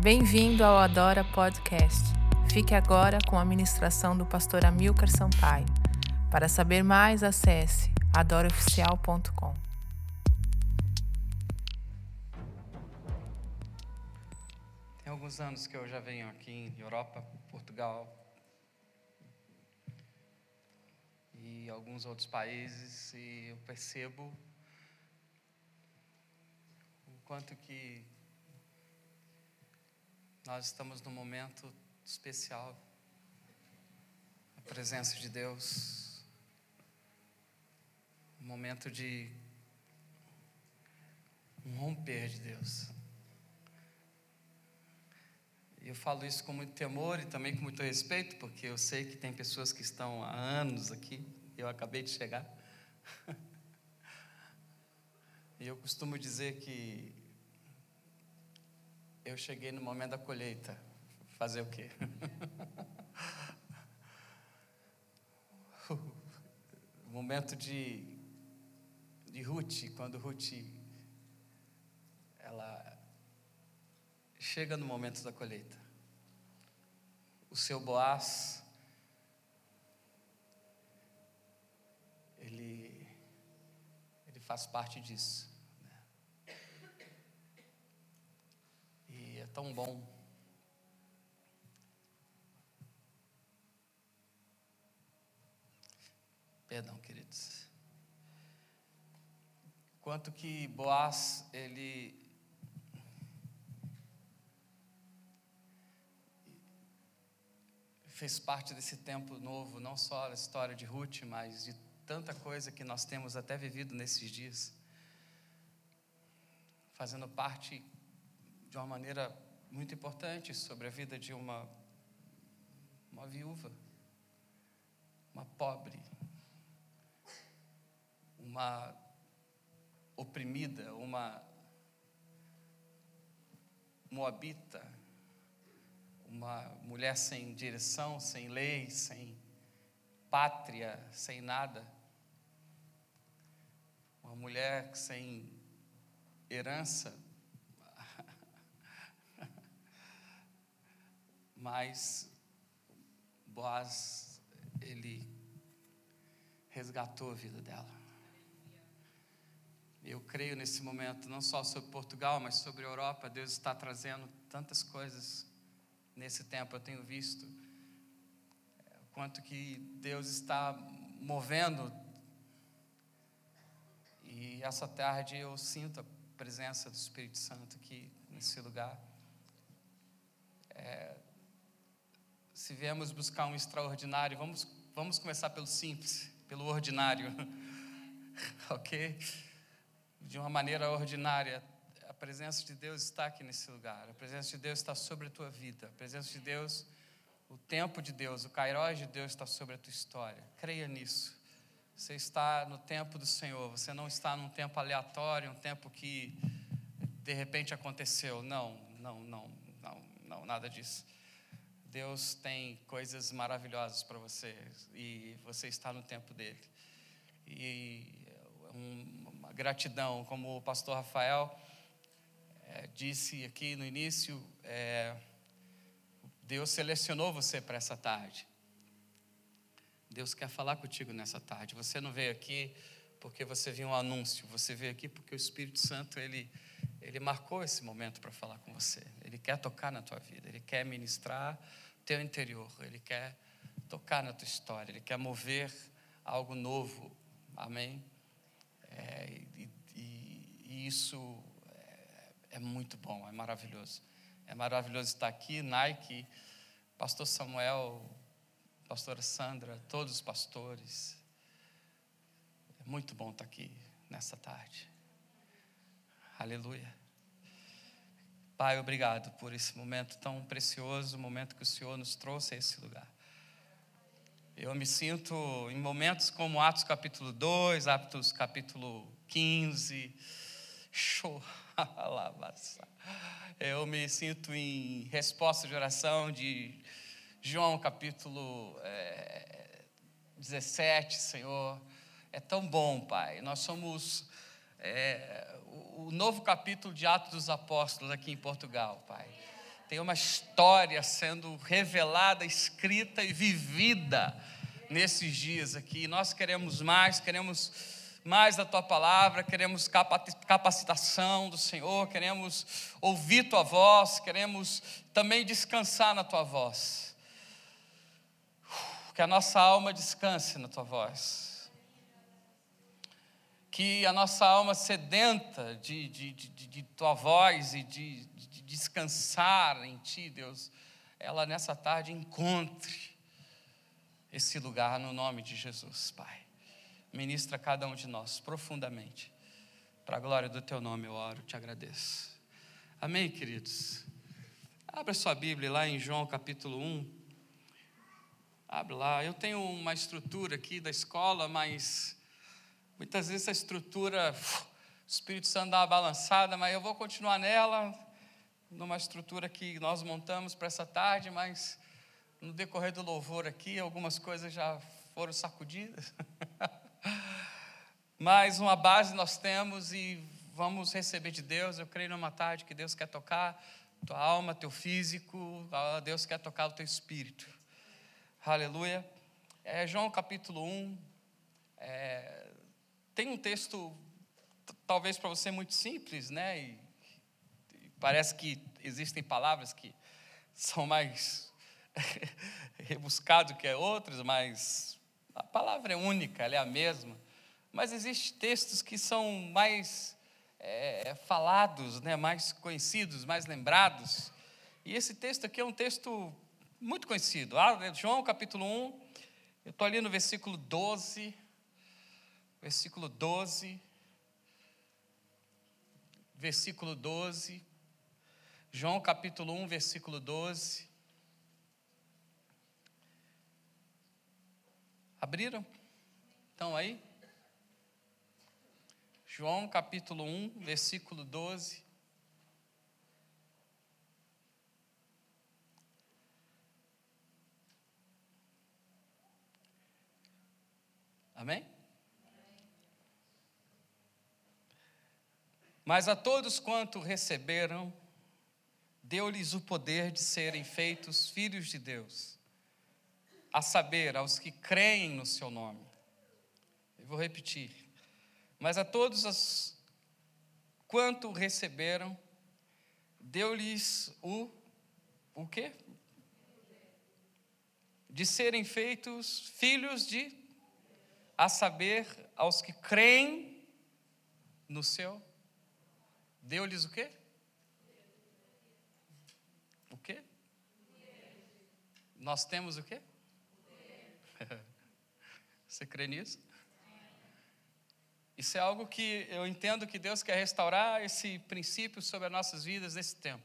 Bem-vindo ao Adora Podcast. Fique agora com a ministração do pastor Amilcar Sampaio. Para saber mais, acesse adoraoficial.com. Tem alguns anos que eu já venho aqui em Europa, Portugal e alguns outros países e eu percebo o quanto que nós estamos num momento especial. A presença de Deus. Um momento de um romper de Deus. E eu falo isso com muito temor e também com muito respeito, porque eu sei que tem pessoas que estão há anos aqui, eu acabei de chegar. e eu costumo dizer que eu cheguei no momento da colheita. Fazer o quê? o momento de, de Ruth, quando Ruth ela chega no momento da colheita. O seu Boaz ele ele faz parte disso. Tão bom. Perdão, queridos. Quanto que Boaz, ele fez parte desse tempo novo, não só a história de Ruth, mas de tanta coisa que nós temos até vivido nesses dias, fazendo parte de uma maneira muito importante sobre a vida de uma, uma viúva, uma pobre, uma oprimida, uma moabita, uma mulher sem direção, sem lei, sem pátria, sem nada, uma mulher sem herança, mas Boaz, ele resgatou a vida dela. Eu creio nesse momento, não só sobre Portugal, mas sobre a Europa, Deus está trazendo tantas coisas nesse tempo. Eu tenho visto o quanto que Deus está movendo. E essa tarde eu sinto a presença do Espírito Santo aqui nesse lugar. É, se viemos buscar um extraordinário, vamos, vamos começar pelo simples, pelo ordinário, ok? De uma maneira ordinária, a presença de Deus está aqui nesse lugar, a presença de Deus está sobre a tua vida, a presença de Deus, o tempo de Deus, o kairós de Deus está sobre a tua história, creia nisso. Você está no tempo do Senhor, você não está num tempo aleatório, um tempo que de repente aconteceu. Não, não, não, não, não, nada disso. Deus tem coisas maravilhosas para você e você está no tempo dele. E uma gratidão, como o pastor Rafael é, disse aqui no início, é, Deus selecionou você para essa tarde. Deus quer falar contigo nessa tarde. Você não veio aqui porque você viu um anúncio, você veio aqui porque o Espírito Santo ele ele marcou esse momento para falar com você. Ele quer tocar na tua vida, ele quer ministrar teu interior, ele quer tocar na tua história, ele quer mover algo novo. Amém? É, e, e, e, isso é, é muito bom, é maravilhoso. É maravilhoso estar aqui, Nike, Pastor Samuel, Pastora Sandra, todos os pastores. É muito bom estar aqui nessa tarde. Aleluia. Pai, obrigado por esse momento tão precioso, momento que o Senhor nos trouxe a esse lugar. Eu me sinto em momentos como Atos capítulo 2, Atos capítulo 15, eu me sinto em resposta de oração de João capítulo é, 17, Senhor. É tão bom, Pai. Nós somos é, o novo capítulo de Atos dos Apóstolos aqui em Portugal, Pai. Tem uma história sendo revelada, escrita e vivida nesses dias aqui. Nós queremos mais, queremos mais da tua palavra, queremos capacitação do Senhor, queremos ouvir tua voz, queremos também descansar na tua voz. Que a nossa alma descanse na tua voz. Que a nossa alma sedenta de, de, de, de tua voz e de, de descansar em ti, Deus, ela nessa tarde encontre esse lugar no nome de Jesus, Pai. Ministra cada um de nós profundamente. Para a glória do teu nome eu oro, te agradeço. Amém, queridos? Abra sua Bíblia lá em João capítulo 1. Abre lá. Eu tenho uma estrutura aqui da escola, mas muitas vezes a estrutura, o Espírito Santo dá uma balançada, mas eu vou continuar nela, numa estrutura que nós montamos para essa tarde, mas no decorrer do louvor aqui, algumas coisas já foram sacudidas. Mas uma base nós temos e vamos receber de Deus. Eu creio numa tarde que Deus quer tocar tua alma, teu físico, Deus quer tocar o teu espírito. Aleluia. É, João capítulo 1. É, tem um texto, talvez para você muito simples, né? E, e parece que existem palavras que são mais rebuscado que outros, mas a palavra é única, ela é a mesma. Mas existem textos que são mais é, falados, né, mais conhecidos, mais lembrados. E esse texto aqui é um texto muito conhecido. Ah, né, João capítulo 1, eu estou ali no versículo 12. Versículo 12. Versículo 12. João capítulo 1, versículo 12. Abriram? Estão aí? João capítulo 1, versículo 12. Amém? Mas a todos quanto receberam, deu-lhes o poder de serem feitos filhos de Deus a saber, aos que creem no seu nome. Eu vou repetir. Mas a todos os quanto receberam, deu-lhes o o quê? De serem feitos filhos de a saber, aos que creem no seu deu-lhes o quê? O quê? Nós temos o quê? Você crê nisso? Isso é algo que eu entendo que Deus quer restaurar esse princípio sobre as nossas vidas nesse tempo.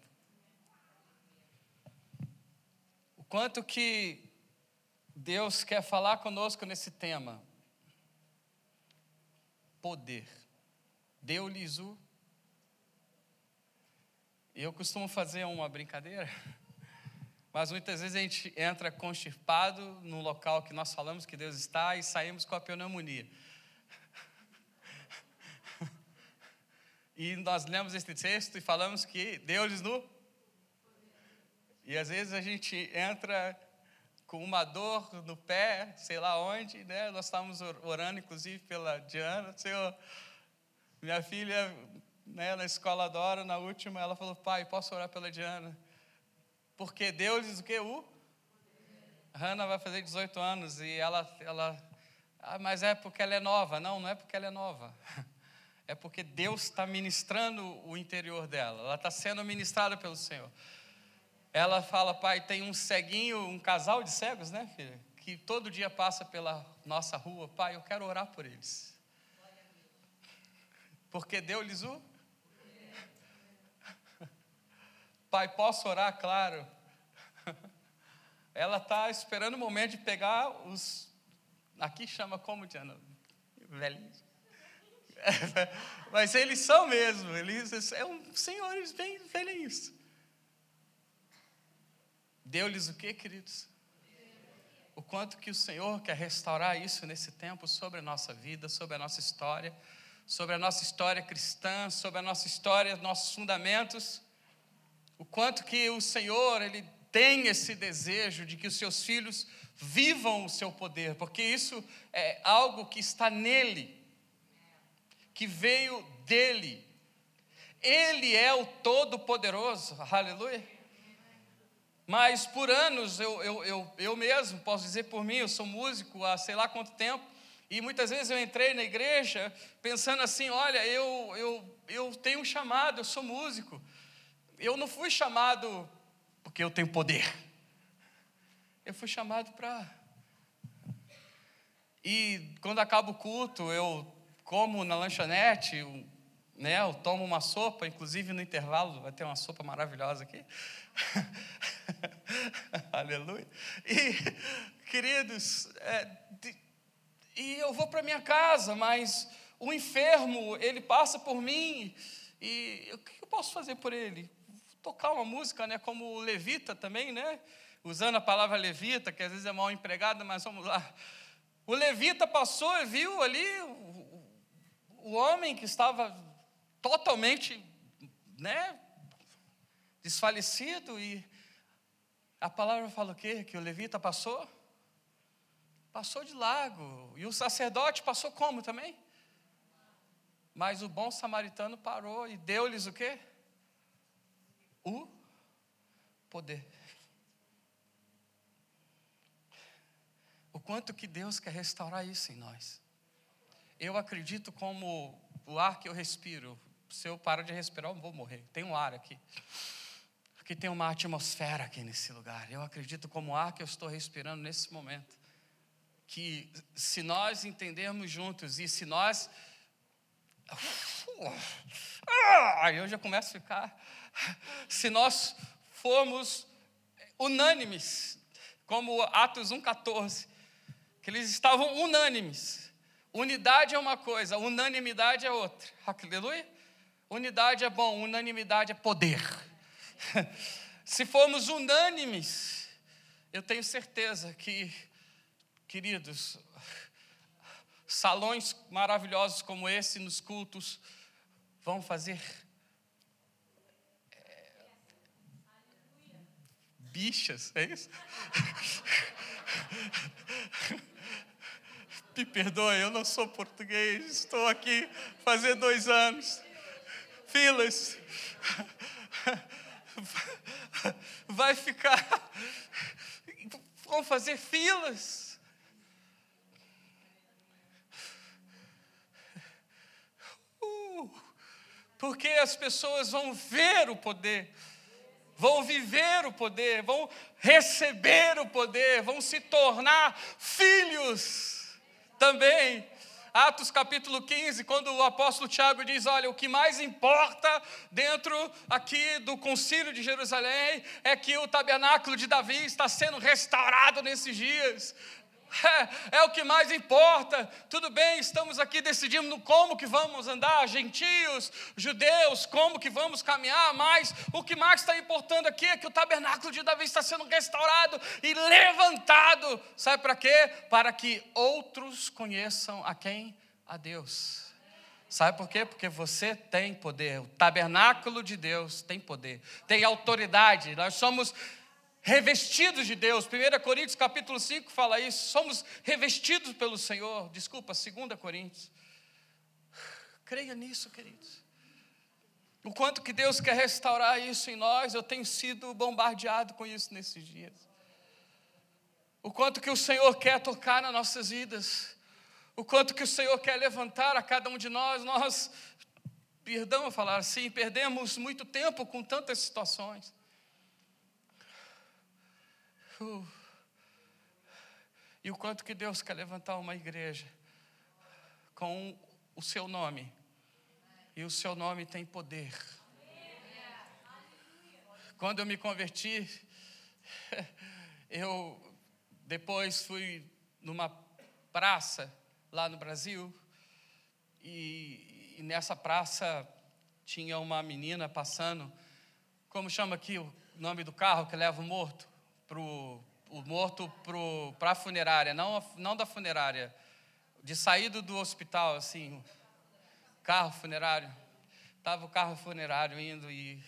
O quanto que Deus quer falar conosco nesse tema. Poder. Deu-lhes o. Eu costumo fazer uma brincadeira. Mas muitas vezes a gente entra constipado no local que nós falamos que Deus está e saímos com a pneumonia. E nós lemos esse texto e falamos que Deus no. E às vezes a gente entra com uma dor no pé, sei lá onde, né? Nós estávamos orando, inclusive, pela Diana. Senhor, minha filha, né, na escola adora, na última, ela falou: Pai, posso orar pela Diana? Porque Deus o que? O? Hannah vai fazer 18 anos e ela, ela ah, mas é porque ela é nova. Não, não é porque ela é nova. É porque Deus está ministrando o interior dela. Ela está sendo ministrada pelo Senhor. Ela fala, pai, tem um ceguinho, um casal de cegos, né, filha? Que todo dia passa pela nossa rua. Pai, eu quero orar por eles. Porque deu-lhes o Pai, posso orar? Claro. Ela está esperando o momento de pegar os. Aqui chama como, Diana? Velhinhos. Mas eles são mesmo, eles são senhores bem velhinhos. Deu-lhes o que, queridos? O quanto que o Senhor quer restaurar isso nesse tempo sobre a nossa vida, sobre a nossa história, sobre a nossa história cristã, sobre a nossa história, nossos fundamentos. O quanto que o Senhor, Ele tem esse desejo de que os seus filhos vivam o seu poder, porque isso é algo que está nele, que veio dele. Ele é o Todo-Poderoso, aleluia. Mas por anos, eu, eu, eu, eu mesmo, posso dizer por mim, eu sou músico há sei lá quanto tempo, e muitas vezes eu entrei na igreja pensando assim: olha, eu, eu, eu tenho um chamado, eu sou músico. Eu não fui chamado porque eu tenho poder. Eu fui chamado para. E quando acaba o culto, eu como na lanchonete, né, eu tomo uma sopa, inclusive no intervalo vai ter uma sopa maravilhosa aqui. Aleluia. E, queridos, é, de, e eu vou para minha casa, mas o enfermo, ele passa por mim, e o que eu posso fazer por ele? Tocar uma música, né, como o levita também, né? Usando a palavra levita, que às vezes é mal empregada, mas vamos lá. O levita passou e viu ali o, o homem que estava totalmente, né, desfalecido e a palavra fala o quê? Que o levita passou? Passou de lago. E o sacerdote passou como também? Mas o bom samaritano parou e deu-lhes o quê? O poder. O quanto que Deus quer restaurar isso em nós. Eu acredito como o ar que eu respiro. Se eu parar de respirar, eu vou morrer. Tem um ar aqui. Porque tem uma atmosfera aqui nesse lugar. Eu acredito como ar que eu estou respirando nesse momento. Que se nós entendermos juntos e se nós. Aí eu já começo a ficar. Se nós formos unânimes, como Atos 1,14, que eles estavam unânimes. Unidade é uma coisa, unanimidade é outra. Aleluia? Unidade é bom, unanimidade é poder. Se formos unânimes, eu tenho certeza que, queridos, salões maravilhosos como esse nos cultos vão fazer bichas, é isso? Me perdoe, eu não sou português, estou aqui fazer dois anos. Filas vai ficar, vão fazer filas. Uh, porque as pessoas vão ver o poder, vão viver o poder, vão receber o poder, vão se tornar filhos também. Atos capítulo 15, quando o apóstolo Tiago diz: Olha, o que mais importa dentro aqui do concílio de Jerusalém é que o tabernáculo de Davi está sendo restaurado nesses dias. É, é, o que mais importa. Tudo bem, estamos aqui decidindo como que vamos andar, gentios, judeus, como que vamos caminhar, mas o que mais está importando aqui é que o tabernáculo de Davi está sendo restaurado e levantado. Sabe para quê? Para que outros conheçam a quem? A Deus. Sabe por quê? Porque você tem poder. O tabernáculo de Deus tem poder, tem autoridade. Nós somos revestidos de Deus. 1 Coríntios capítulo 5 fala isso. Somos revestidos pelo Senhor. Desculpa, 2 Coríntios. Creia nisso, queridos. O quanto que Deus quer restaurar isso em nós, eu tenho sido bombardeado com isso nesses dias. O quanto que o Senhor quer tocar nas nossas vidas. O quanto que o Senhor quer levantar a cada um de nós. Nós, perdão falar assim, perdemos muito tempo com tantas situações. Uh. E o quanto que Deus quer levantar uma igreja com o seu nome. E o seu nome tem poder. Quando eu me converti, eu depois fui numa praça lá no Brasil e, e nessa praça tinha uma menina passando, como chama aqui o nome do carro que leva o morto? Pro, o morto para a funerária, não, não da funerária, de saída do hospital, assim, carro funerário. Estava o carro funerário indo e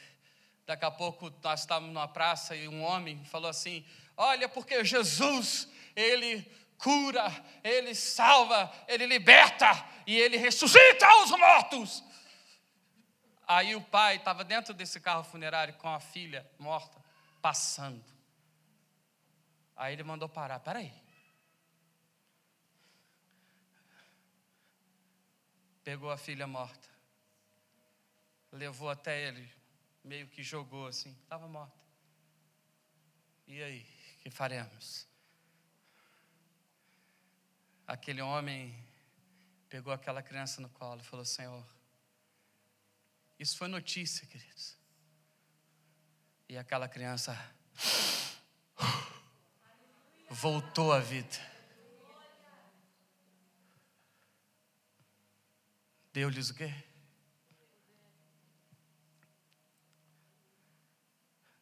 Daqui a pouco nós estávamos numa praça e um homem falou assim: Olha, porque Jesus, ele cura, ele salva, ele liberta e ele ressuscita os mortos. Aí o pai estava dentro desse carro funerário com a filha morta, passando. Aí ele mandou parar: Peraí. Pegou a filha morta, levou até ele, meio que jogou assim, estava morta. E aí, que faremos? Aquele homem pegou aquela criança no colo e falou: Senhor, isso foi notícia, queridos. E aquela criança voltou à vida. Deu-lhes o quê?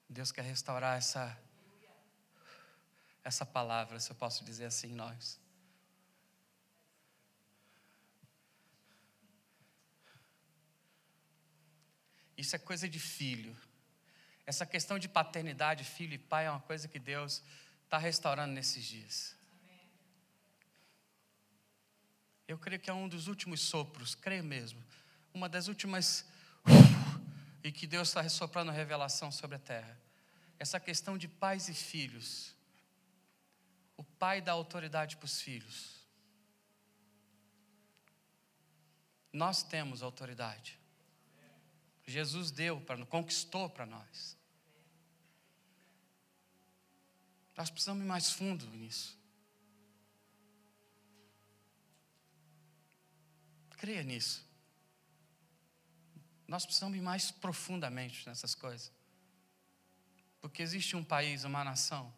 Deus quer restaurar essa essa palavra, se eu posso dizer assim, nós. Isso é coisa de filho. Essa questão de paternidade, filho e pai, é uma coisa que Deus está restaurando nesses dias. Eu creio que é um dos últimos sopros, creio mesmo. Uma das últimas. E que Deus está ressoprando revelação sobre a terra essa questão de pais e filhos. O pai dá autoridade para os filhos. Nós temos autoridade. Jesus deu conquistou para nós. Nós precisamos ir mais fundo nisso. Creia nisso. Nós precisamos ir mais profundamente nessas coisas. Porque existe um país, uma nação,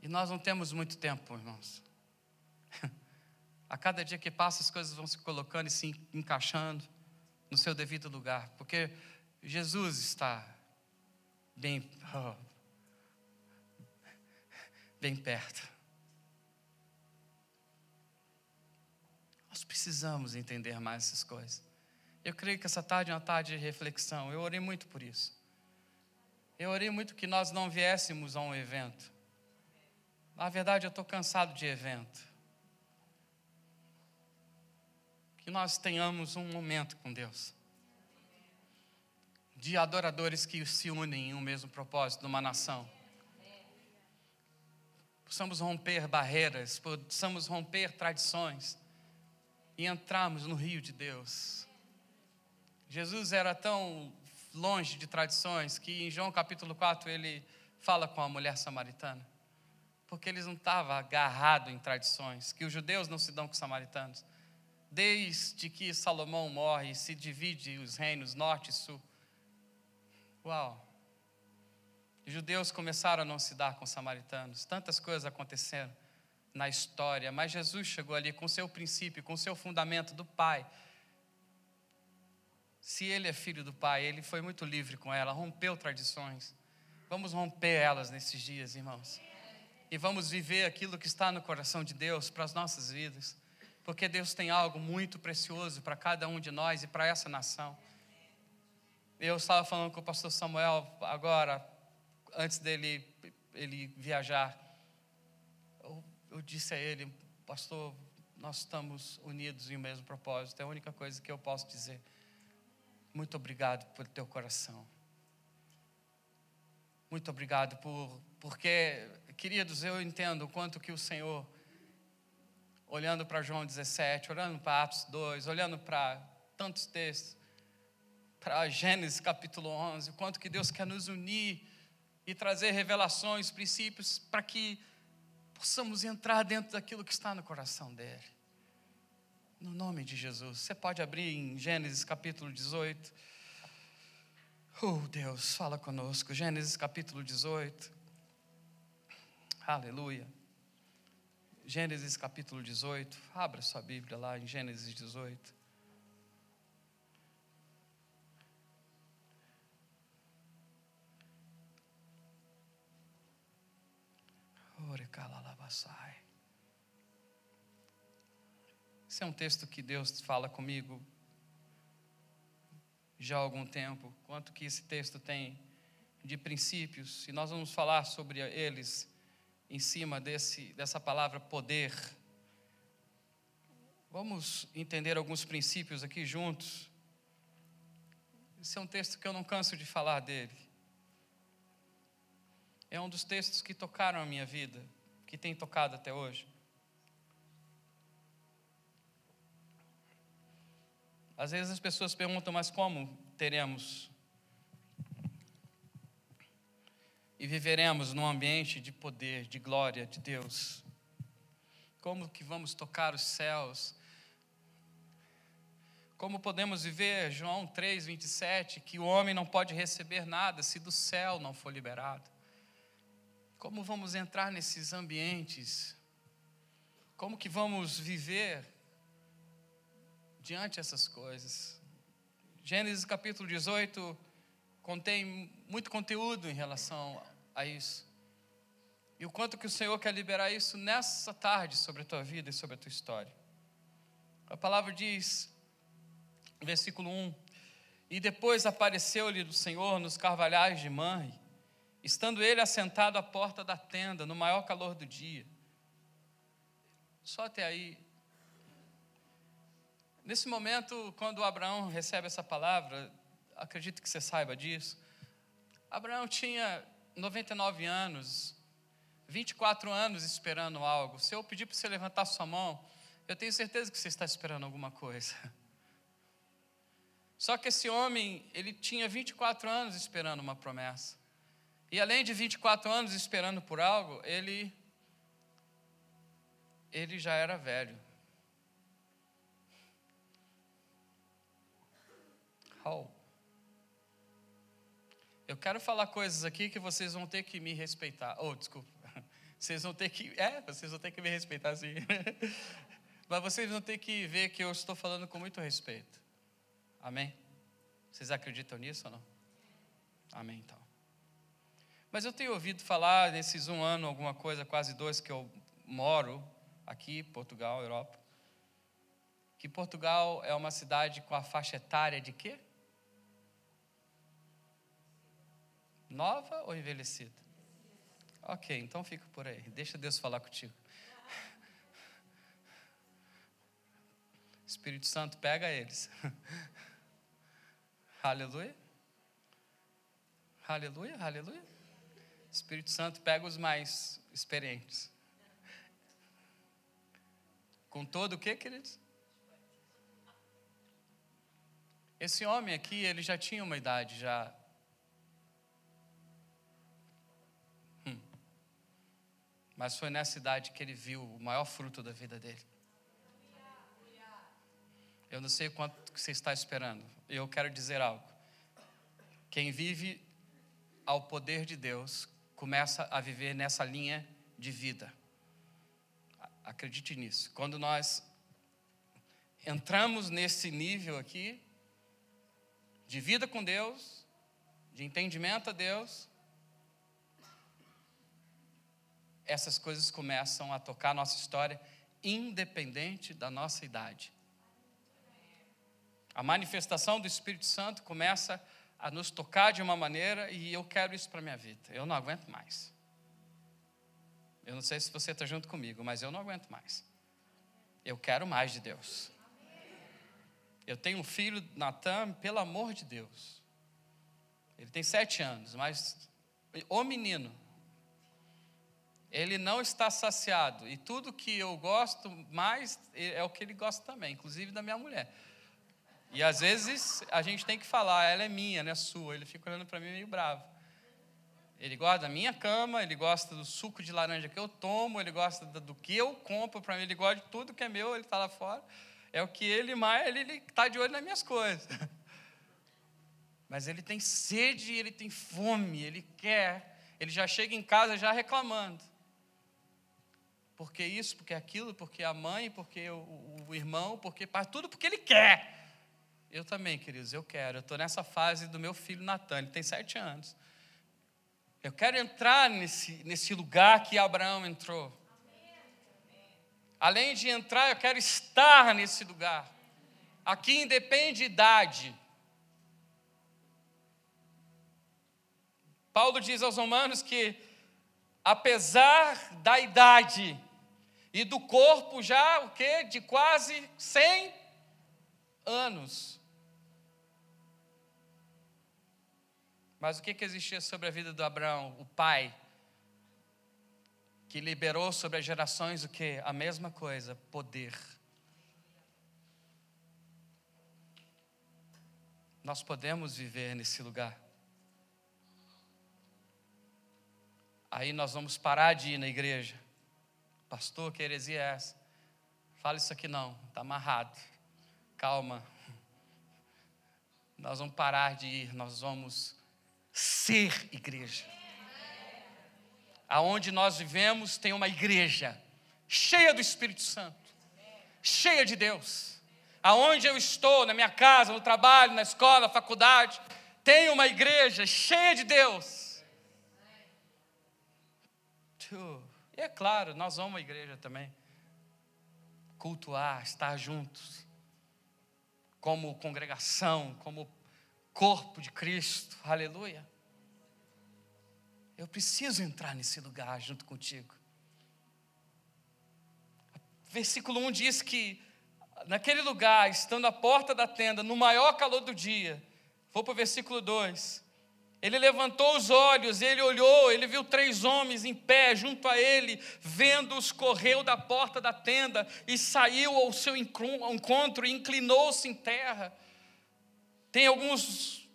e nós não temos muito tempo, irmãos. A cada dia que passa, as coisas vão se colocando e se encaixando no seu devido lugar, porque Jesus está bem, oh, bem perto. Nós precisamos entender mais essas coisas. Eu creio que essa tarde é uma tarde de reflexão. Eu orei muito por isso. Eu orei muito que nós não viéssemos a um evento. Na verdade, eu estou cansado de evento. Que nós tenhamos um momento com Deus. De adoradores que se unem em um mesmo propósito, numa nação. Possamos romper barreiras, possamos romper tradições e entrarmos no rio de Deus. Jesus era tão longe de tradições, que em João capítulo 4 ele fala com a mulher samaritana. Porque eles não estavam agarrados em tradições, que os judeus não se dão com os samaritanos. Desde que Salomão morre, se divide os reinos norte e sul. Uau! Judeus começaram a não se dar com os samaritanos. Tantas coisas aconteceram na história, mas Jesus chegou ali com seu princípio, com seu fundamento do Pai se ele é filho do Pai, ele foi muito livre com ela, rompeu tradições. Vamos romper elas nesses dias, irmãos. E vamos viver aquilo que está no coração de Deus para as nossas vidas. Porque Deus tem algo muito precioso para cada um de nós e para essa nação. Eu estava falando com o pastor Samuel agora, antes dele ele viajar. Eu, eu disse a ele, pastor, nós estamos unidos em o mesmo propósito. É a única coisa que eu posso dizer. Muito obrigado por teu coração. Muito obrigado por, porque, queridos, eu entendo o quanto que o Senhor, olhando para João 17, olhando para Atos 2, olhando para tantos textos, para Gênesis capítulo 11, o quanto que Deus quer nos unir e trazer revelações, princípios, para que possamos entrar dentro daquilo que está no coração dele. No nome de Jesus. Você pode abrir em Gênesis capítulo 18. Oh, Deus, fala conosco. Gênesis capítulo 18. Aleluia. Gênesis capítulo 18. Abra sua Bíblia lá em Gênesis 18. Esse é um texto que Deus fala comigo já há algum tempo, quanto que esse texto tem de princípios, e nós vamos falar sobre eles em cima desse, dessa palavra poder. Vamos entender alguns princípios aqui juntos. Esse é um texto que eu não canso de falar dele. É um dos textos que tocaram a minha vida, que tem tocado até hoje. Às vezes as pessoas perguntam, mas como teremos e viveremos num ambiente de poder, de glória de Deus? Como que vamos tocar os céus? Como podemos viver, João 3, 27, que o homem não pode receber nada se do céu não for liberado? Como vamos entrar nesses ambientes? Como que vamos viver diante dessas coisas. Gênesis capítulo 18 contém muito conteúdo em relação a isso. E o quanto que o Senhor quer liberar isso nessa tarde sobre a tua vida e sobre a tua história. A palavra diz, versículo 1: E depois apareceu-lhe do Senhor nos carvalhais de Manre, estando ele assentado à porta da tenda, no maior calor do dia. Só até aí Nesse momento, quando Abraão recebe essa palavra, acredito que você saiba disso. Abraão tinha 99 anos, 24 anos esperando algo. Se eu pedir para você levantar sua mão, eu tenho certeza que você está esperando alguma coisa. Só que esse homem, ele tinha 24 anos esperando uma promessa. E além de 24 anos esperando por algo, ele ele já era velho. Eu quero falar coisas aqui que vocês vão ter que me respeitar. Oh, desculpa. Vocês vão ter que. É, vocês vão ter que me respeitar sim. Mas vocês vão ter que ver que eu estou falando com muito respeito. Amém? Vocês acreditam nisso ou não? Amém, então. Mas eu tenho ouvido falar nesses um ano, alguma coisa, quase dois, que eu moro aqui, Portugal, Europa, que Portugal é uma cidade com a faixa etária de quê? Nova ou envelhecida? Ok, então fica por aí. Deixa Deus falar contigo. Espírito Santo, pega eles. aleluia. Aleluia, aleluia. Espírito Santo, pega os mais experientes. Com todo o que, queridos? Esse homem aqui, ele já tinha uma idade já Mas foi nessa idade que ele viu o maior fruto da vida dele. Eu não sei quanto você está esperando. Eu quero dizer algo. Quem vive ao poder de Deus começa a viver nessa linha de vida. Acredite nisso. Quando nós entramos nesse nível aqui de vida com Deus, de entendimento a Deus, essas coisas começam a tocar a nossa história, independente da nossa idade. A manifestação do Espírito Santo começa a nos tocar de uma maneira e eu quero isso para a minha vida. Eu não aguento mais. Eu não sei se você está junto comigo, mas eu não aguento mais. Eu quero mais de Deus. Eu tenho um filho, Natan, pelo amor de Deus. Ele tem sete anos, mas o menino, ele não está saciado. E tudo que eu gosto mais é o que ele gosta também, inclusive da minha mulher. E às vezes a gente tem que falar, ela é minha, não é sua. Ele fica olhando para mim meio bravo. Ele gosta da minha cama, ele gosta do suco de laranja que eu tomo, ele gosta do que eu compro para mim, ele gosta de tudo que é meu, ele está lá fora. É o que ele mais, ele está de olho nas minhas coisas. Mas ele tem sede, ele tem fome, ele quer, ele já chega em casa já reclamando porque isso, porque aquilo, porque a mãe, porque o, o irmão, porque tudo porque ele quer. Eu também, queridos, eu quero. Eu estou nessa fase do meu filho Natan, ele tem sete anos. Eu quero entrar nesse, nesse lugar que Abraão entrou. Além de entrar, eu quero estar nesse lugar. Aqui independe idade. Paulo diz aos Romanos que, apesar da idade e do corpo já, o quê? De quase 100 anos, Mas o que, que existia sobre a vida do Abraão, o pai? Que liberou sobre as gerações o que? A mesma coisa, poder. Nós podemos viver nesse lugar. Aí nós vamos parar de ir na igreja. Pastor, que heresia é essa? Fala isso aqui não, está amarrado. Calma. Nós vamos parar de ir, nós vamos ser igreja. Aonde nós vivemos tem uma igreja cheia do Espírito Santo, cheia de Deus. Aonde eu estou, na minha casa, no trabalho, na escola, na faculdade, tem uma igreja cheia de Deus. E é claro, nós vamos à igreja também. Cultuar, estar juntos, como congregação, como corpo de Cristo, aleluia. Eu preciso entrar nesse lugar junto contigo. Versículo 1 diz que, naquele lugar, estando à porta da tenda, no maior calor do dia, vou para o versículo 2. Ele levantou os olhos, ele olhou, ele viu três homens em pé junto a ele, vendo-os, correu da porta da tenda e saiu ao seu encontro e inclinou-se em terra. Tem alguns,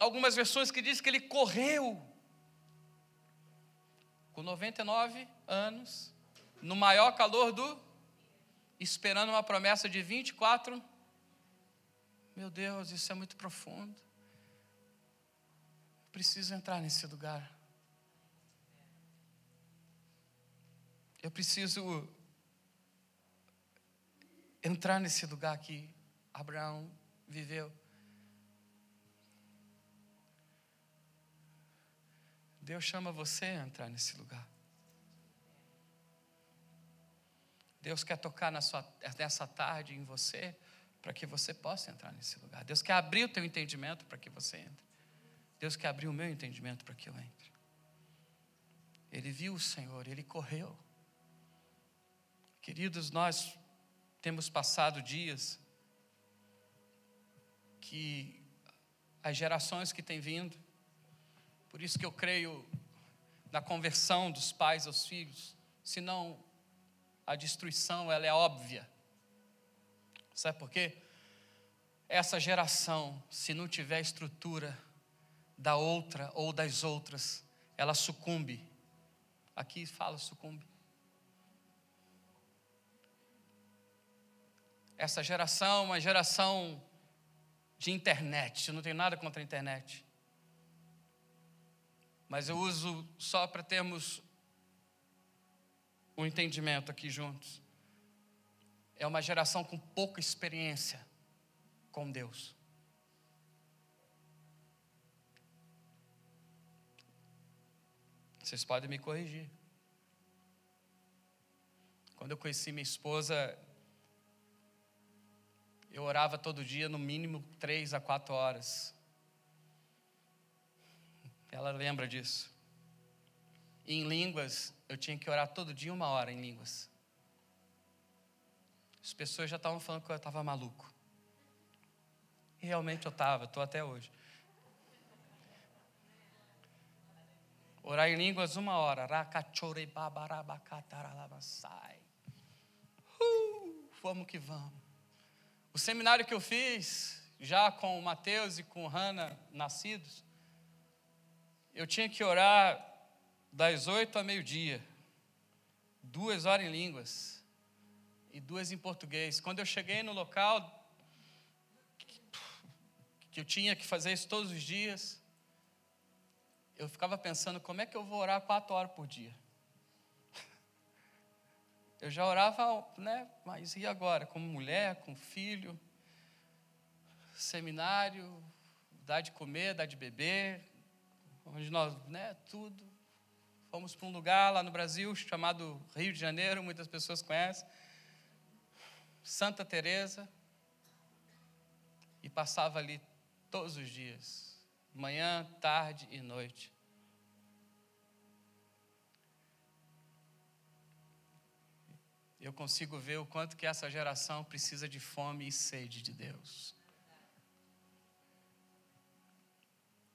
algumas versões que diz que ele correu. Com 99 anos, no maior calor do, esperando uma promessa de 24. Meu Deus, isso é muito profundo. Preciso entrar nesse lugar. Eu preciso entrar nesse lugar que Abraão viveu. Deus chama você a entrar nesse lugar. Deus quer tocar na sua, nessa tarde em você para que você possa entrar nesse lugar. Deus quer abrir o teu entendimento para que você entre. Deus quer abrir o meu entendimento para que eu entre. Ele viu o Senhor, ele correu. Queridos, nós temos passado dias que as gerações que têm vindo, por isso que eu creio na conversão dos pais aos filhos, senão a destruição ela é óbvia. Sabe por quê? Essa geração, se não tiver estrutura da outra ou das outras, ela sucumbe. Aqui fala sucumbe. Essa geração é uma geração de internet. Eu não tenho nada contra a internet mas eu uso só para termos o um entendimento aqui juntos. É uma geração com pouca experiência com Deus. Vocês podem me corrigir. Quando eu conheci minha esposa, eu orava todo dia, no mínimo três a quatro horas. Ela lembra disso. E em línguas, eu tinha que orar todo dia uma hora em línguas. As pessoas já estavam falando que eu estava maluco. E realmente eu estava, estou até hoje. Orar em línguas uma hora. Uh, vamos que vamos. O seminário que eu fiz, já com o Mateus e com o Hanna nascidos, eu tinha que orar das oito a meio-dia, duas horas em línguas e duas em português. Quando eu cheguei no local, que eu tinha que fazer isso todos os dias, eu ficava pensando como é que eu vou orar quatro horas por dia. Eu já orava, né? Mas e agora? Como mulher, com filho, seminário, dar de comer, dar de beber, onde nós, né, tudo. Fomos para um lugar lá no Brasil chamado Rio de Janeiro, muitas pessoas conhecem. Santa Teresa. E passava ali todos os dias, manhã, tarde e noite. Eu consigo ver o quanto que essa geração precisa de fome e sede de Deus.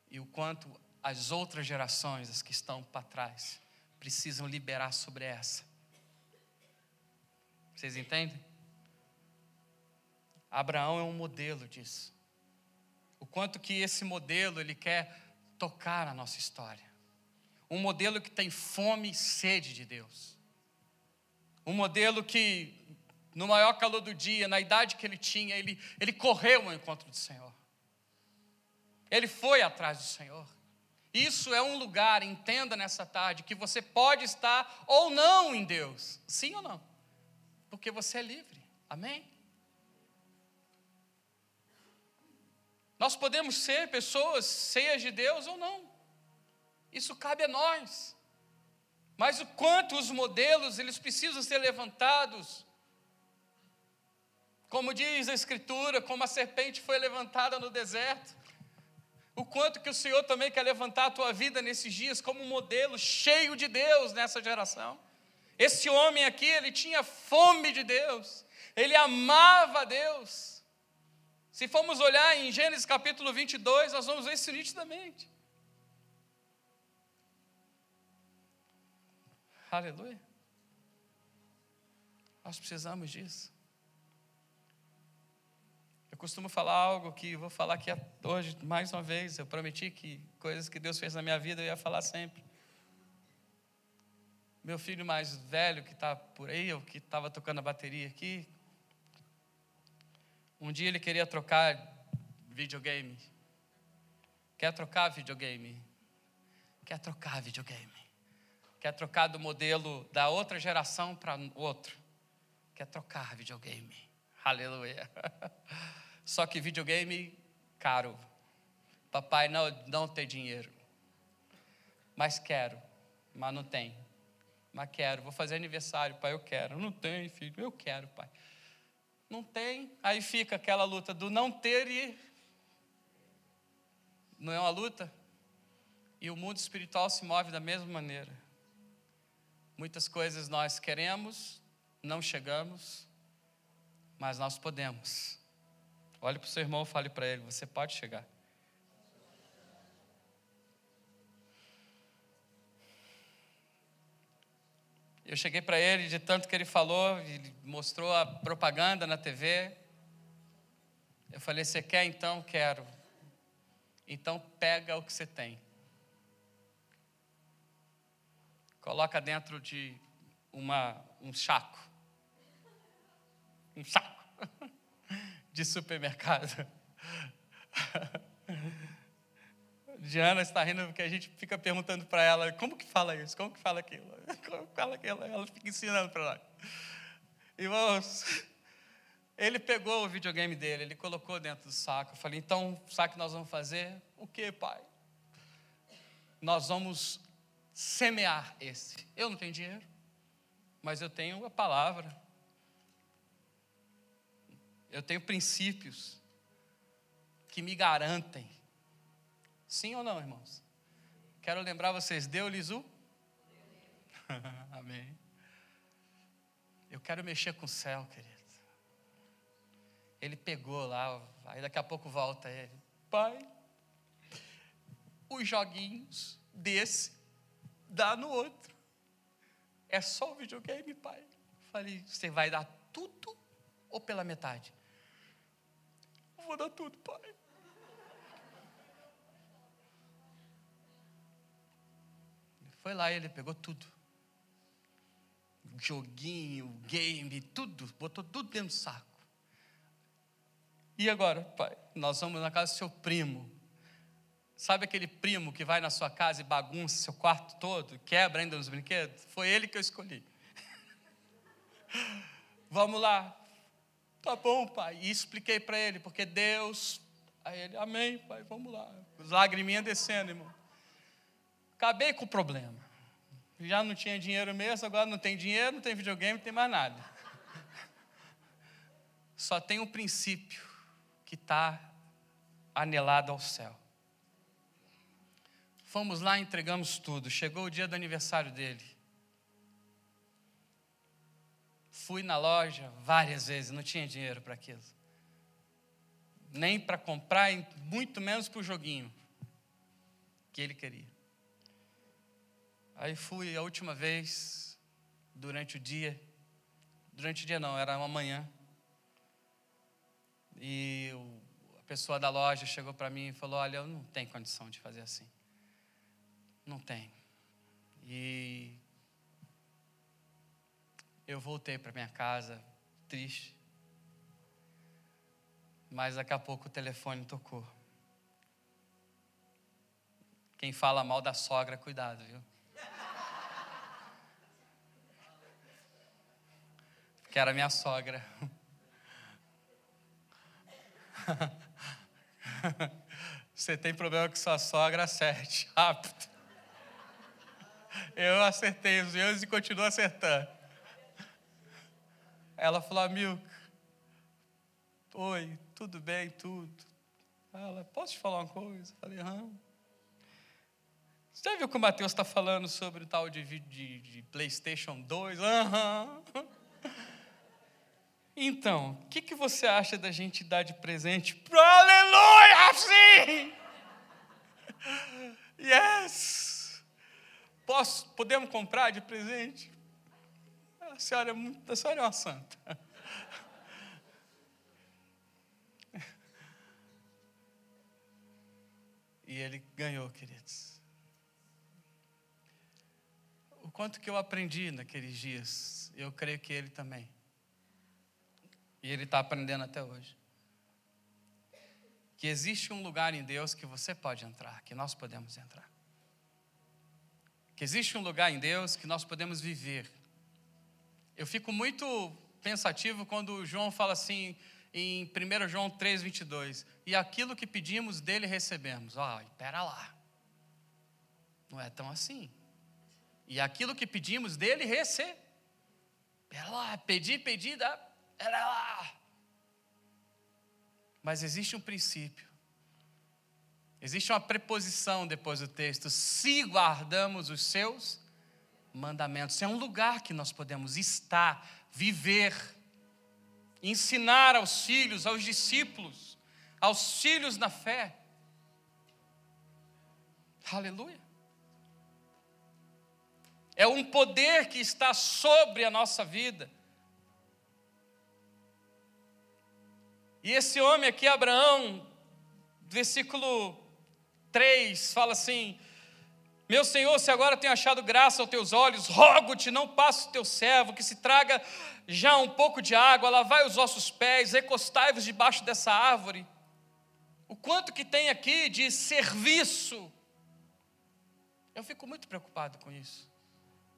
E o quanto as outras gerações, as que estão para trás, precisam liberar sobre essa. Vocês entendem? Abraão é um modelo disso. O quanto que esse modelo ele quer tocar a nossa história. Um modelo que tem fome e sede de Deus. Um modelo que, no maior calor do dia, na idade que ele tinha, ele, ele correu ao encontro do Senhor. Ele foi atrás do Senhor. Isso é um lugar, entenda nessa tarde, que você pode estar ou não em Deus. Sim ou não? Porque você é livre. Amém? Nós podemos ser pessoas cheias de Deus ou não. Isso cabe a nós. Mas o quanto os modelos, eles precisam ser levantados. Como diz a Escritura, como a serpente foi levantada no deserto. O quanto que o Senhor também quer levantar a tua vida nesses dias como um modelo cheio de Deus nessa geração. Esse homem aqui, ele tinha fome de Deus. Ele amava Deus. Se formos olhar em Gênesis capítulo 22, nós vamos ver isso nitidamente. Aleluia. Nós precisamos disso. Costumo falar algo que vou falar aqui hoje mais uma vez. Eu prometi que coisas que Deus fez na minha vida eu ia falar sempre. Meu filho mais velho que está por aí, ou que estava tocando a bateria aqui, um dia ele queria trocar videogame. Quer trocar videogame? Quer trocar videogame? quer trocar do modelo da outra geração para outro, quer trocar videogame. Aleluia. Só que videogame caro. Papai não, não tem dinheiro. Mas quero, mas não tem. Mas quero, vou fazer aniversário, pai, eu quero. Não tem, filho, eu quero, pai. Não tem, aí fica aquela luta do não ter e. Não é uma luta? E o mundo espiritual se move da mesma maneira. Muitas coisas nós queremos, não chegamos, mas nós podemos. Olhe para o seu irmão e fale para ele: você pode chegar. Eu cheguei para ele, de tanto que ele falou, ele mostrou a propaganda na TV. Eu falei: Você quer então? Quero. Então pega o que você tem. coloca dentro de uma, um saco. Um saco de supermercado. Diana está rindo porque a gente fica perguntando para ela como que fala isso, como que fala aquilo, como que fala aquilo, ela fica ensinando para nós. Irmãos, ele pegou o videogame dele, ele colocou dentro do saco. Eu falei, então, sabe o que nós vamos fazer? O que, pai? Nós vamos semear esse. Eu não tenho dinheiro, mas eu tenho a palavra. Eu tenho princípios que me garantem. Sim ou não, irmãos? Quero lembrar vocês, deu-lhes o? Amém. Eu quero mexer com o céu, querido. Ele pegou lá, aí daqui a pouco volta ele. Pai, os joguinhos desse dá no outro. É só o videogame, pai. Falei, você vai dar tudo ou pela metade? Vou dar tudo, pai. Foi lá, ele pegou tudo. Joguinho, game, tudo, botou tudo dentro do saco. E agora, pai, nós vamos na casa do seu primo. Sabe aquele primo que vai na sua casa e bagunça seu quarto todo, quebra ainda nos brinquedos? Foi ele que eu escolhi. Vamos lá. Tá bom, pai. E expliquei para ele, porque Deus. Aí ele, amém, pai, vamos lá. Lagriminha descendo, irmão. Acabei com o problema. Já não tinha dinheiro mesmo, agora não tem dinheiro, não tem videogame, não tem mais nada. Só tem um princípio que está anelado ao céu. Fomos lá, entregamos tudo. Chegou o dia do aniversário dele. Fui na loja várias vezes, não tinha dinheiro para aquilo. Nem para comprar, muito menos para o joguinho que ele queria. Aí fui a última vez, durante o dia. Durante o dia não, era uma manhã. E a pessoa da loja chegou para mim e falou: Olha, eu não tenho condição de fazer assim. Não tenho. E eu voltei para minha casa triste. Mas daqui a pouco o telefone tocou. Quem fala mal da sogra, cuidado, viu? Que era minha sogra. Você tem problema com sua sogra, acerte, rápido. Eu acertei os meus e continuo acertando. Ela falou, Milka, oi, tudo bem, tudo. Ela, posso te falar uma coisa? Eu falei, aham. Você já viu que o Mateus está falando sobre o tal de, de, de PlayStation 2? Aham. Então, o que, que você acha da gente dar de presente? Aleluia! Sim! Yes! Posso, podemos comprar de presente? A senhora é, muito, a senhora é uma santa. E ele ganhou, queridos. O quanto que eu aprendi naqueles dias, eu creio que ele também. E ele está aprendendo até hoje. Que existe um lugar em Deus que você pode entrar, que nós podemos entrar. Que existe um lugar em Deus que nós podemos viver. Eu fico muito pensativo quando João fala assim em 1 João 3,22. E aquilo que pedimos dele recebemos. Oh, espera lá. Não é tão assim. E aquilo que pedimos dele receber. Espera lá, pedir, pedir, dá era lá. Mas existe um princípio. Existe uma preposição depois do texto. Se guardamos os seus mandamentos. É um lugar que nós podemos estar, viver, ensinar aos filhos, aos discípulos, aos filhos na fé. Aleluia. É um poder que está sobre a nossa vida. E esse homem aqui, Abraão, versículo 3, fala assim: Meu Senhor, se agora tenho achado graça aos teus olhos, rogo-te, não passe o teu servo, que se traga já um pouco de água, lavai os vossos pés, recostai-vos debaixo dessa árvore. O quanto que tem aqui de serviço. Eu fico muito preocupado com isso.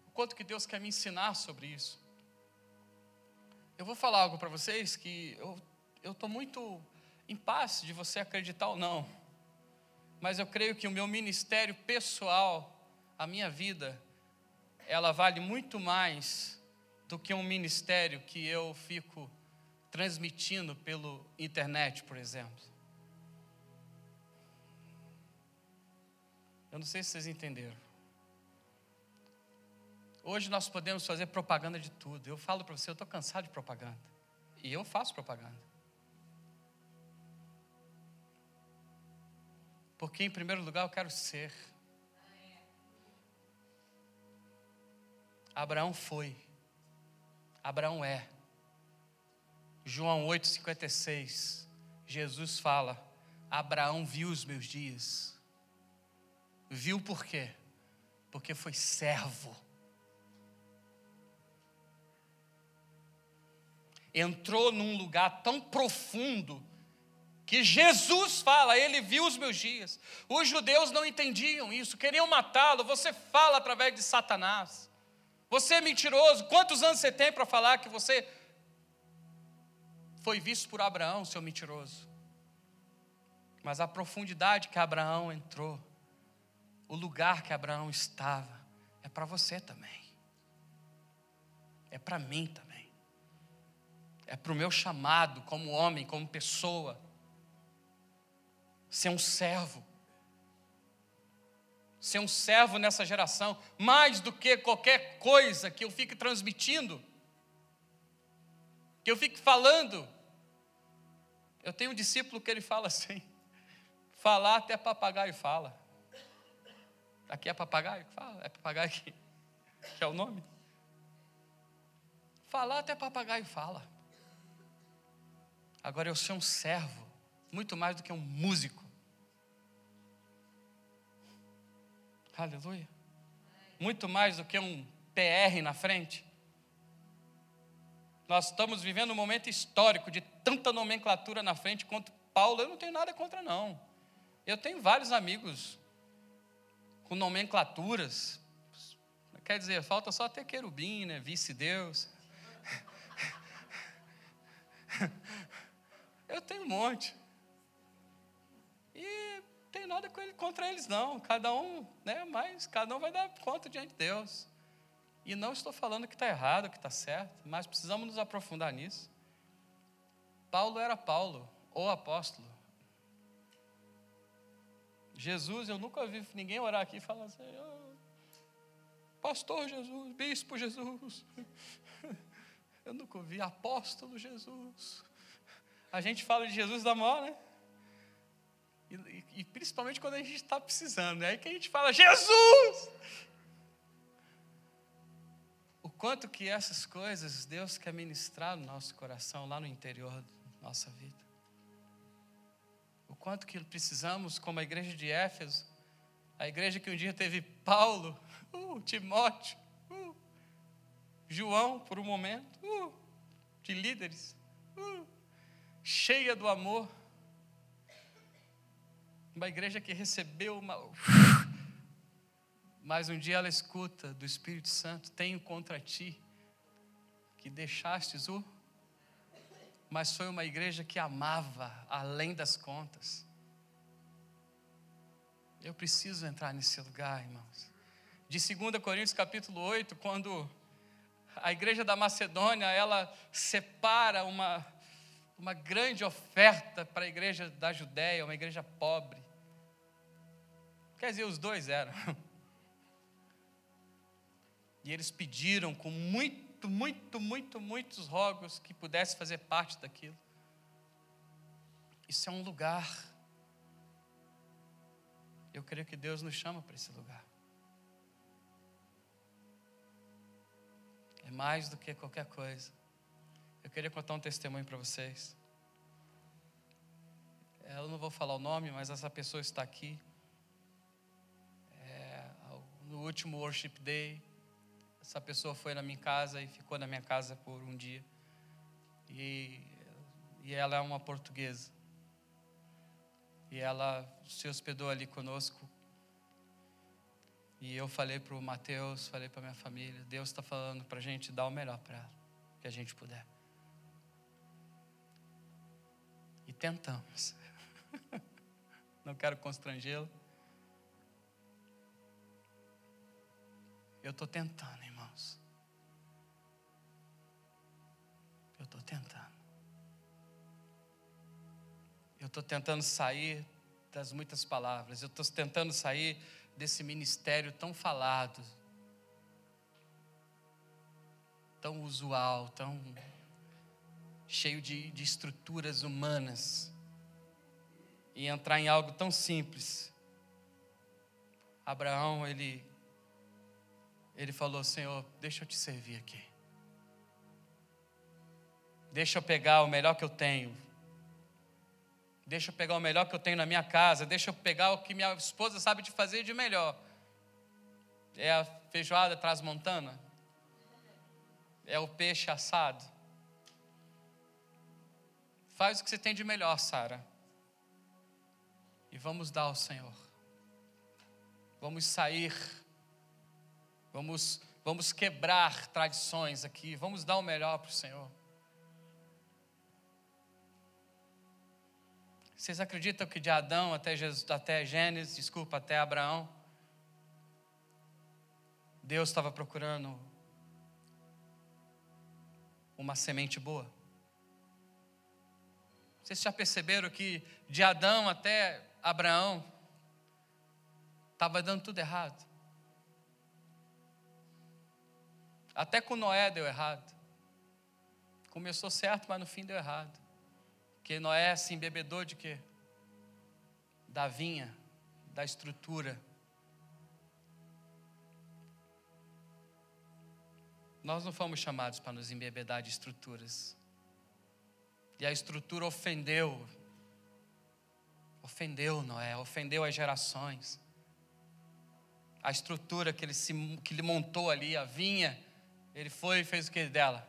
O quanto que Deus quer me ensinar sobre isso. Eu vou falar algo para vocês que eu estou muito em paz de você acreditar ou não, mas eu creio que o meu ministério pessoal, a minha vida, ela vale muito mais do que um ministério que eu fico transmitindo pelo internet, por exemplo. Eu não sei se vocês entenderam. Hoje nós podemos fazer propaganda de tudo. Eu falo para você, eu estou cansado de propaganda. E eu faço propaganda. Porque, em primeiro lugar, eu quero ser. Abraão foi. Abraão é. João 8,56. Jesus fala: Abraão viu os meus dias. Viu por quê? Porque foi servo. Entrou num lugar tão profundo que Jesus fala, ele viu os meus dias. Os judeus não entendiam isso, queriam matá-lo. Você fala através de Satanás. Você é mentiroso. Quantos anos você tem para falar que você foi visto por Abraão, seu mentiroso? Mas a profundidade que Abraão entrou, o lugar que Abraão estava, é para você também. É para mim também. É para o meu chamado como homem, como pessoa ser um servo. Ser um servo nessa geração, mais do que qualquer coisa que eu fique transmitindo. que eu fique falando. Eu tenho um discípulo que ele fala assim: falar até papagaio fala. Aqui é papagaio? Fala, é papagaio aqui. Que é o nome? Falar até papagaio fala. Agora eu sou um servo, muito mais do que um músico. Aleluia. Muito mais do que um PR na frente. Nós estamos vivendo um momento histórico de tanta nomenclatura na frente quanto Paulo. Eu não tenho nada contra, não. Eu tenho vários amigos com nomenclaturas. Quer dizer, falta só ter querubim, né? Vice-deus. Eu tenho um monte. E tenho nada contra eles, não. Cada um, né? Mas cada um vai dar conta diante de Deus. E não estou falando que está errado, que está certo, mas precisamos nos aprofundar nisso. Paulo era Paulo, o apóstolo. Jesus, eu nunca vi ninguém orar aqui e falar assim, oh, pastor Jesus, bispo Jesus. Eu nunca ouvi apóstolo Jesus. A gente fala de Jesus da maior, né? E, e, e, principalmente quando a gente está precisando, é aí que a gente fala, Jesus! O quanto que essas coisas Deus quer ministrar no nosso coração, lá no interior da nossa vida. O quanto que precisamos, como a igreja de Éfeso, a igreja que um dia teve Paulo, uh, Timóteo, uh, João, por um momento, uh, de líderes, uh, cheia do amor. Uma igreja que recebeu uma. Mas um dia ela escuta do Espírito Santo: Tenho contra ti que deixastes o mas foi uma igreja que amava além das contas. Eu preciso entrar nesse lugar, irmãos. De 2 Coríntios capítulo 8, quando a igreja da Macedônia, ela separa uma, uma grande oferta para a igreja da Judéia, uma igreja pobre. Quer dizer, os dois eram. E eles pediram com muito muito, muito, muito, muitos rogos que pudesse fazer parte daquilo. Isso é um lugar. Eu creio que Deus nos chama para esse lugar. É mais do que qualquer coisa. Eu queria contar um testemunho para vocês. Eu não vou falar o nome, mas essa pessoa está aqui. No último Worship Day, essa pessoa foi na minha casa e ficou na minha casa por um dia. E, e ela é uma portuguesa. E ela se hospedou ali conosco. E eu falei para o Mateus, falei para minha família: Deus está falando para a gente dar o melhor para ela, que a gente puder. E tentamos. Não quero constrangê-lo. Eu estou tentando, irmãos. Eu estou tentando. Eu estou tentando sair das muitas palavras. Eu estou tentando sair desse ministério tão falado, tão usual, tão cheio de, de estruturas humanas, e entrar em algo tão simples. Abraão, ele ele falou: Senhor, deixa eu te servir aqui. Deixa eu pegar o melhor que eu tenho. Deixa eu pegar o melhor que eu tenho na minha casa. Deixa eu pegar o que minha esposa sabe de fazer de melhor. É a feijoada transmontana. É o peixe assado. Faz o que você tem de melhor, Sara. E vamos dar ao Senhor. Vamos sair Vamos, vamos quebrar tradições aqui. Vamos dar o melhor para o Senhor. Vocês acreditam que de Adão até, Jesus, até Gênesis, desculpa, até Abraão, Deus estava procurando uma semente boa? Vocês já perceberam que de Adão até Abraão estava dando tudo errado? Até com Noé deu errado. Começou certo, mas no fim deu errado. Porque Noé se embebedou de quê? Da vinha, da estrutura. Nós não fomos chamados para nos embebedar de estruturas. E a estrutura ofendeu. Ofendeu Noé, ofendeu as gerações. A estrutura que ele, se, que ele montou ali, a vinha, ele foi e fez o que dela?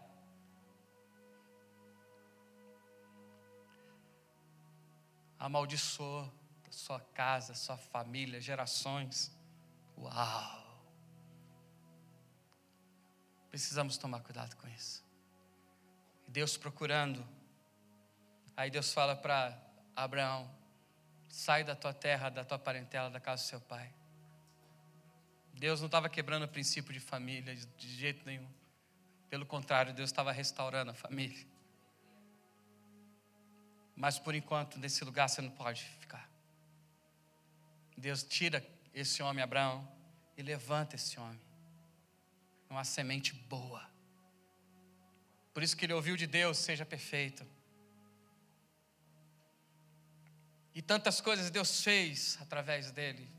Amaldiçoou sua casa, sua família, gerações. Uau! Precisamos tomar cuidado com isso. Deus procurando. Aí Deus fala para Abraão: sai da tua terra, da tua parentela, da casa do seu pai. Deus não estava quebrando o princípio de família de jeito nenhum. Pelo contrário, Deus estava restaurando a família. Mas por enquanto, nesse lugar você não pode ficar. Deus tira esse homem, Abraão, e levanta esse homem uma semente boa. Por isso que ele ouviu de Deus: seja perfeito. E tantas coisas Deus fez através dele.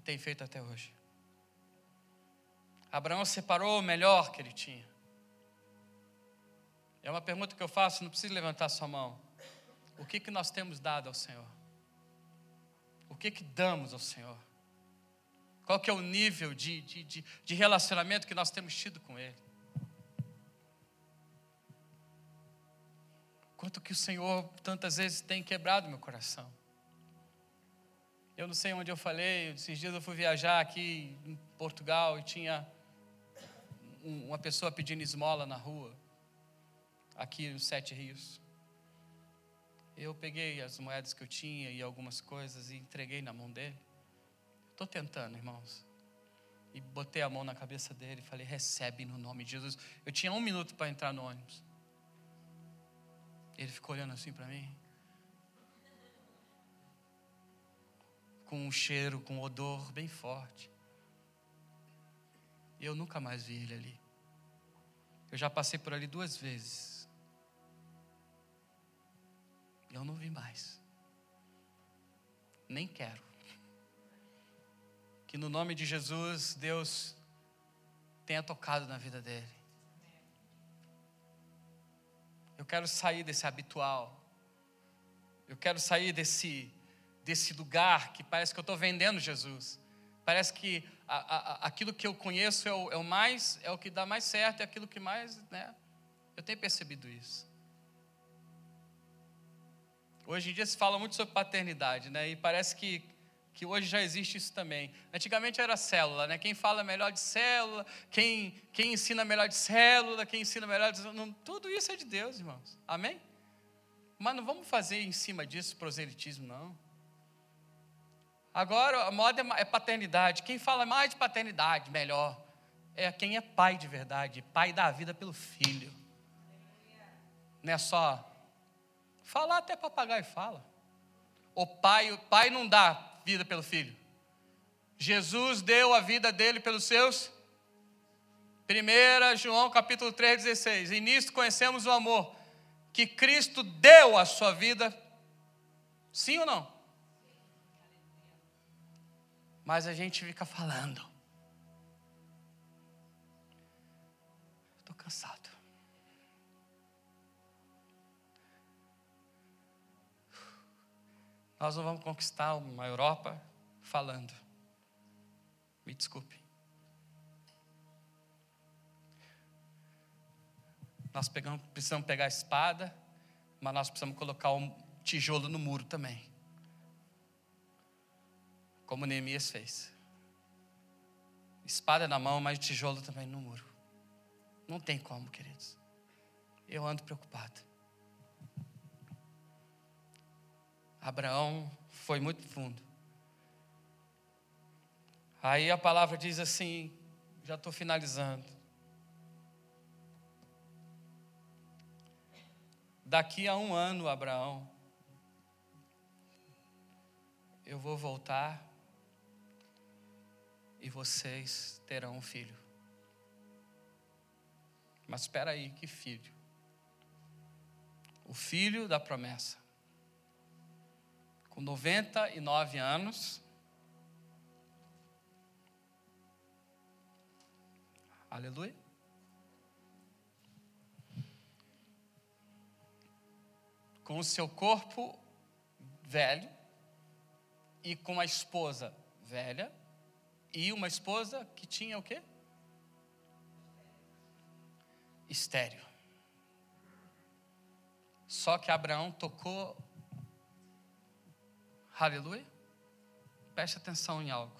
E tem feito até hoje. Abraão separou o melhor que ele tinha. É uma pergunta que eu faço, não precisa levantar sua mão. O que, que nós temos dado ao Senhor? O que, que damos ao Senhor? Qual que é o nível de, de, de, de relacionamento que nós temos tido com Ele? Quanto que o Senhor tantas vezes tem quebrado meu coração. Eu não sei onde eu falei, esses dias eu fui viajar aqui em Portugal e tinha uma pessoa pedindo esmola na rua, aqui nos Sete Rios. Eu peguei as moedas que eu tinha e algumas coisas e entreguei na mão dele. Estou tentando, irmãos. E botei a mão na cabeça dele e falei: recebe no nome de Jesus. Eu tinha um minuto para entrar no ônibus. Ele ficou olhando assim para mim. Com um cheiro, com um odor bem forte. E eu nunca mais vi ele ali. Eu já passei por ali duas vezes. Eu não vi mais. Nem quero que no nome de Jesus, Deus tenha tocado na vida dele. Eu quero sair desse habitual. Eu quero sair desse, desse lugar que parece que eu estou vendendo Jesus. Parece que a, a, aquilo que eu conheço é o, é o, mais, é o que dá mais certo, é aquilo que mais, né? Eu tenho percebido isso. Hoje em dia se fala muito sobre paternidade, né? E parece que que hoje já existe isso também. Antigamente era célula, né? Quem fala melhor de célula, quem, quem ensina melhor de célula, quem ensina melhor de. Não, tudo isso é de Deus, irmãos. Amém? Mas não vamos fazer em cima disso proselitismo, não. Agora a moda é, é paternidade. Quem fala mais de paternidade, melhor, é quem é pai de verdade, pai da vida pelo filho. Não é só falar até papagaio fala. O pai, o pai não dá vida pelo filho. Jesus deu a vida dele pelos seus. 1 João capítulo 3, 16. E nisto conhecemos o amor, que Cristo deu a sua vida. Sim ou não? Mas a gente fica falando. Estou cansado. Nós não vamos conquistar uma Europa falando. Me desculpe. Nós pegamos, precisamos pegar a espada, mas nós precisamos colocar um tijolo no muro também. Como Neemias fez. Espada na mão, mas tijolo também no muro. Não tem como, queridos. Eu ando preocupado. Abraão foi muito fundo. Aí a palavra diz assim, já estou finalizando. Daqui a um ano, Abraão, eu vou voltar e vocês terão um filho. Mas espera aí, que filho? O filho da promessa. Com 99 anos, Aleluia. Com o seu corpo velho e com a esposa velha e uma esposa que tinha o quê? Estéreo. Só que Abraão tocou. Aleluia. Preste atenção em algo.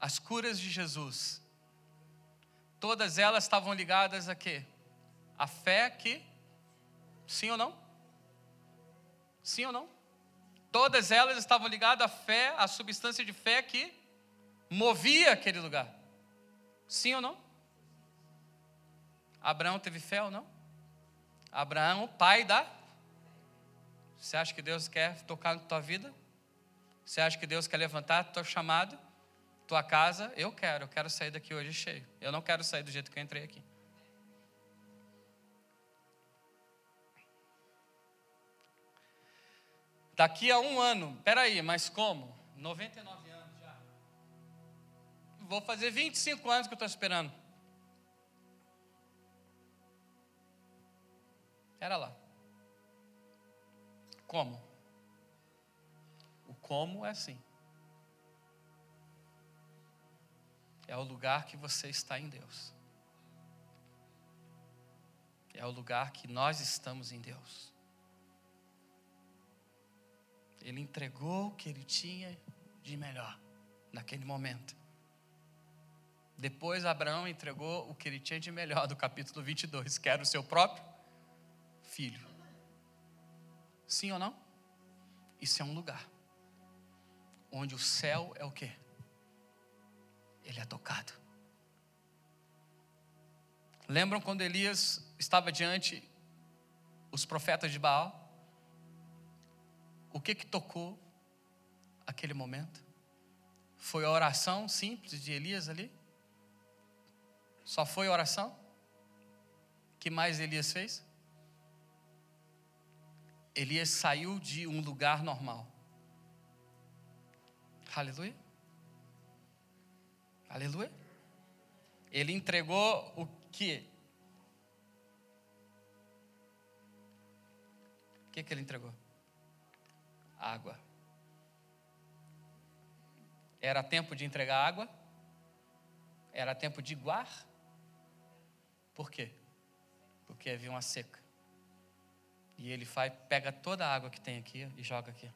As curas de Jesus, todas elas estavam ligadas a quê? A fé que, sim ou não? Sim ou não? Todas elas estavam ligadas à fé, à substância de fé que movia aquele lugar. Sim ou não? Abraão teve fé ou não? Abraão, pai da. Você acha que Deus quer tocar na tua vida? Você acha que Deus quer levantar teu chamado? Tua casa, eu quero, eu quero sair daqui hoje cheio. Eu não quero sair do jeito que eu entrei aqui. Daqui a um ano, peraí, mas como? 99 anos já. Vou fazer 25 anos que eu estou esperando. Era lá. Como? O como é assim. é o lugar que você está em Deus. É o lugar que nós estamos em Deus. Ele entregou o que ele tinha de melhor naquele momento. Depois Abraão entregou o que ele tinha de melhor do capítulo 22, que era o seu próprio filho. Sim ou não? Isso é um lugar onde o céu é o quê? ele é tocado. Lembram quando Elias estava diante os profetas de Baal? O que que tocou aquele momento? Foi a oração simples de Elias ali? Só foi a oração? que mais Elias fez? Elias saiu de um lugar normal. Aleluia. Aleluia. Ele entregou o que? O que, que ele entregou? Água. Era tempo de entregar água? Era tempo de guar? Por quê? Porque havia uma seca. E ele faz, pega toda a água que tem aqui e joga aqui.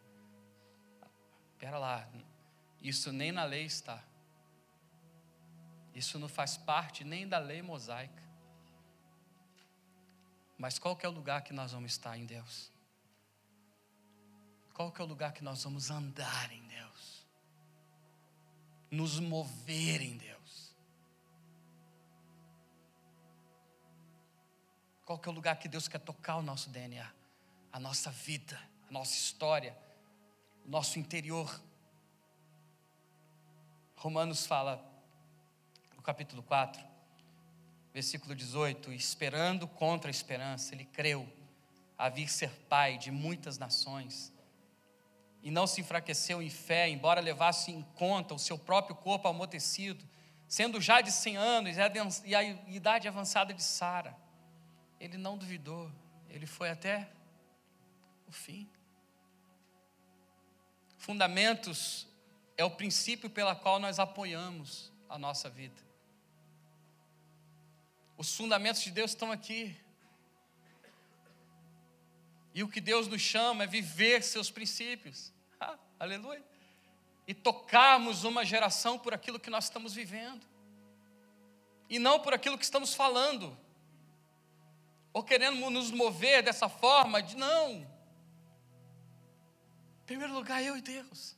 Espera lá, isso nem na lei está. Isso não faz parte nem da lei mosaica. Mas qual que é o lugar que nós vamos estar em Deus? Qual que é o lugar que nós vamos andar em Deus? Nos mover em Deus. Qual que é o lugar que Deus quer tocar o nosso DNA, a nossa vida, a nossa história, o nosso interior? Romanos fala capítulo 4, versículo 18: Esperando contra a esperança, ele creu a vir ser pai de muitas nações. E não se enfraqueceu em fé, embora levasse em conta o seu próprio corpo amortecido, sendo já de 100 anos e a idade avançada de Sara. Ele não duvidou, ele foi até o fim. Fundamentos é o princípio pela qual nós apoiamos a nossa vida. Os fundamentos de Deus estão aqui. E o que Deus nos chama é viver seus princípios. Ah, aleluia. E tocarmos uma geração por aquilo que nós estamos vivendo. E não por aquilo que estamos falando. Ou querendo nos mover dessa forma de não. Em primeiro lugar, eu e Deus.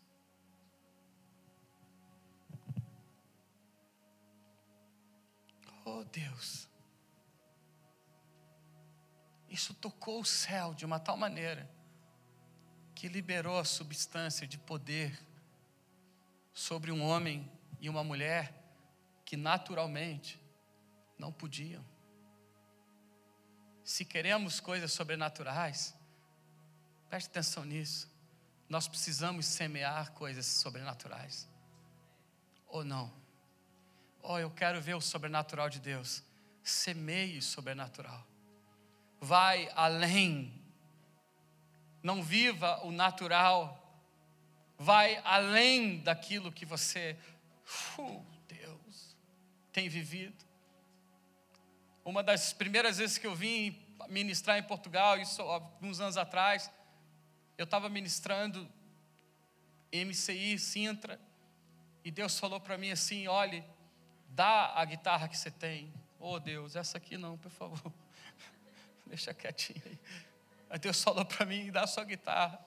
Oh Deus. Isso tocou o céu de uma tal maneira que liberou a substância de poder sobre um homem e uma mulher que naturalmente Não podiam. Se queremos coisas sobrenaturais, preste atenção nisso. Nós precisamos semear coisas sobrenaturais. Ou não? Oh, eu quero ver o sobrenatural de Deus. Semeie sobrenatural. Vai além. Não viva o natural. Vai além daquilo que você, uh, Deus, tem vivido. Uma das primeiras vezes que eu vim ministrar em Portugal, isso alguns anos atrás, eu estava ministrando MCI, Sintra, e Deus falou para mim assim: olhe, dá a guitarra que você tem. Oh Deus, essa aqui não, por favor. Deixa quietinho aí. Aí Deus falou para mim: dá a sua guitarra.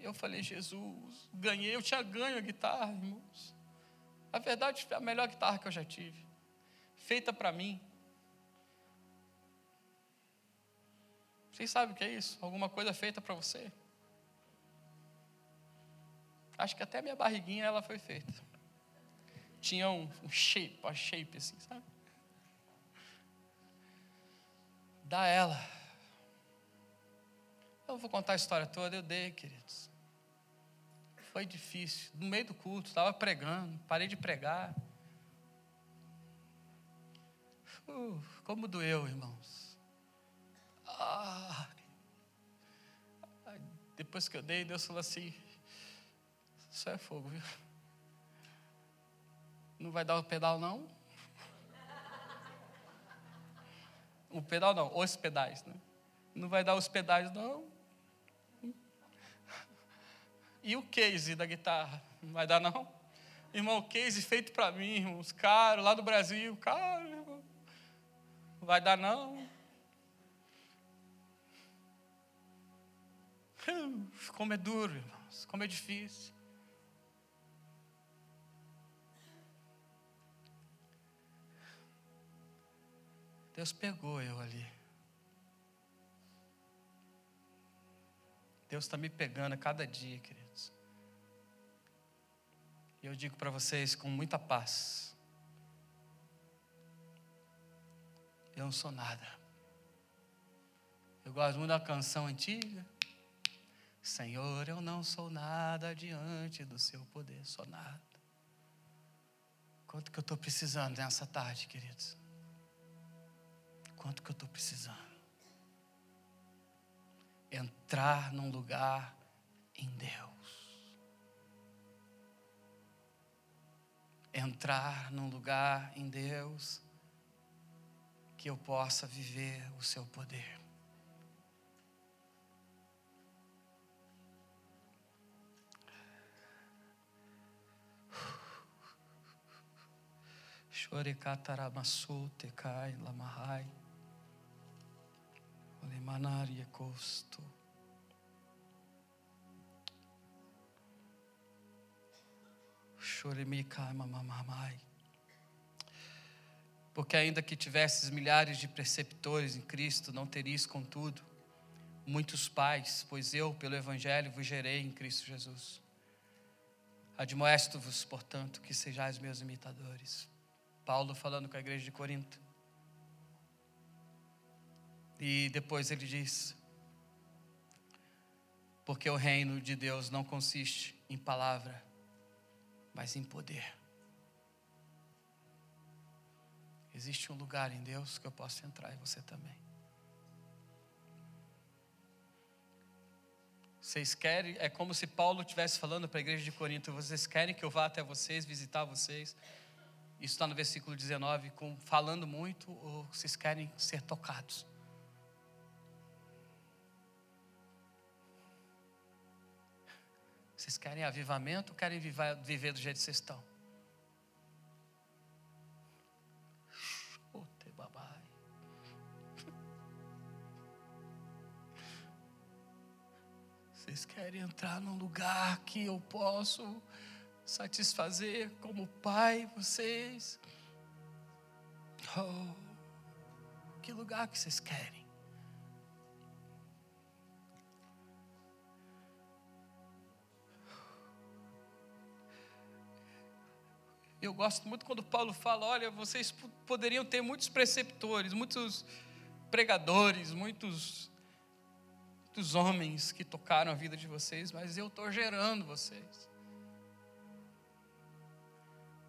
Eu falei, Jesus, ganhei, eu tinha ganho a guitarra, irmãos. A verdade, a melhor guitarra que eu já tive. Feita para mim. Vocês sabem o que é isso? Alguma coisa feita para você? Acho que até minha barriguinha ela foi feita. Tinha um, um shape, uma shape assim, sabe? Dá ela. Eu vou contar a história toda, eu dei, queridos. Foi difícil. No meio do culto, estava pregando, parei de pregar. Uh, como doeu, irmãos. Ah. Depois que eu dei, Deus falou assim: Isso é fogo, viu? Não vai dar o pedal, não? O pedal não, os pedais, né? Não vai dar os pedais, não. E o case da guitarra? Não vai dar, não? Irmão, case feito para mim, irmãos, caro, lá do Brasil, caro, irmão. Não vai dar, não. Como é duro, irmãos, como é difícil. Deus pegou eu ali. Deus está me pegando a cada dia, queridos. E eu digo para vocês com muita paz: eu não sou nada. Eu gosto muito da canção antiga. Senhor, eu não sou nada diante do seu poder, sou nada. Quanto que eu estou precisando nessa tarde, queridos? Quanto que eu estou precisando? Entrar num lugar em Deus. Entrar num lugar em Deus que eu possa viver o seu poder. Shorekataramasu tekai lamahai. Olimanaria costo. Choremikai mamamamai. Porque ainda que tivesses milhares de preceptores em Cristo, não terias, contudo, muitos pais, pois eu, pelo Evangelho, vos gerei em Cristo Jesus. Admoesto-vos, portanto, que sejais meus imitadores. Paulo falando com a igreja de Corinto. E depois ele diz: Porque o reino de Deus não consiste em palavra, mas em poder. Existe um lugar em Deus que eu posso entrar e você também. Vocês querem, é como se Paulo estivesse falando para a igreja de Corinto: vocês querem que eu vá até vocês, visitar vocês? Isso está no versículo 19, com, falando muito, ou vocês querem ser tocados? Vocês querem avivamento ou querem viver, do jeito que vocês estão? Vocês querem entrar num lugar que eu posso satisfazer como pai vocês. Oh, que lugar que vocês querem? Eu gosto muito quando Paulo fala: olha, vocês poderiam ter muitos preceptores, muitos pregadores, muitos, muitos homens que tocaram a vida de vocês, mas eu estou gerando vocês.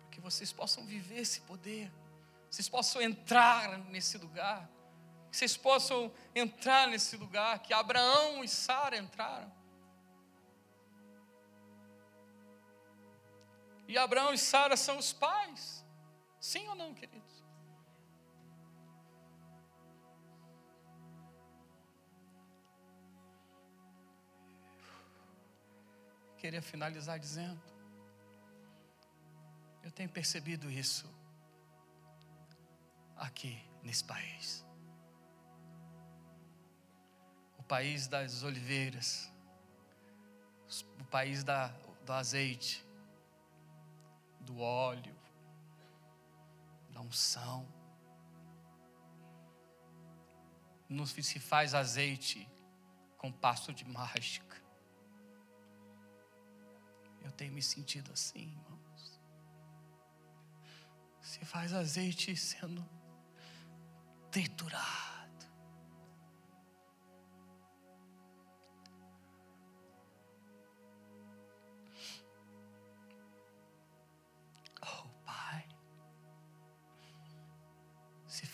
Para que vocês possam viver esse poder, vocês possam entrar nesse lugar, vocês possam entrar nesse lugar que Abraão e Sara entraram. E Abraão e Sara são os pais. Sim ou não, queridos? Queria finalizar dizendo: eu tenho percebido isso aqui nesse país. O país das oliveiras, o país da, do azeite, do óleo, da unção. Não se faz azeite com pasto de mágica. Eu tenho me sentido assim, irmãos. Se faz azeite sendo triturado.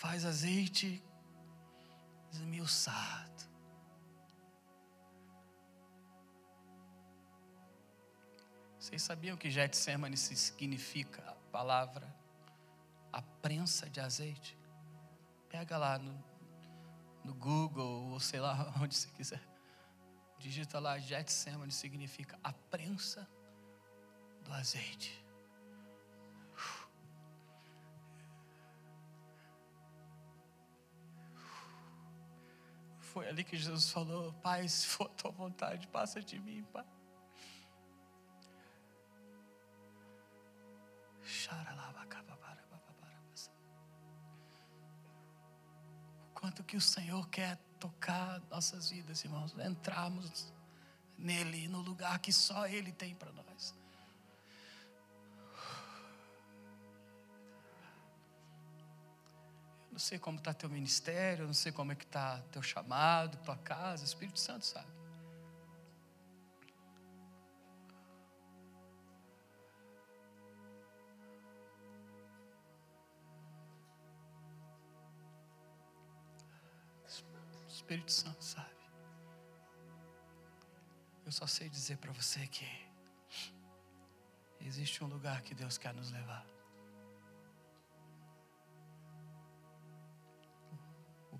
Faz azeite esmiuçado. Vocês sabiam que Getsemane significa a palavra a prensa de azeite? Pega lá no, no Google ou sei lá onde você quiser. Digita lá Getsemane significa a prensa do azeite. Foi ali que Jesus falou: Pai, se for tua vontade, passa de mim, Pai. O quanto que o Senhor quer tocar nossas vidas, irmãos, entrarmos nele, no lugar que só Ele tem para nós. Não sei como está teu ministério, não sei como é que está teu chamado, tua casa, o Espírito Santo sabe. O Espírito Santo sabe. Eu só sei dizer para você que existe um lugar que Deus quer nos levar.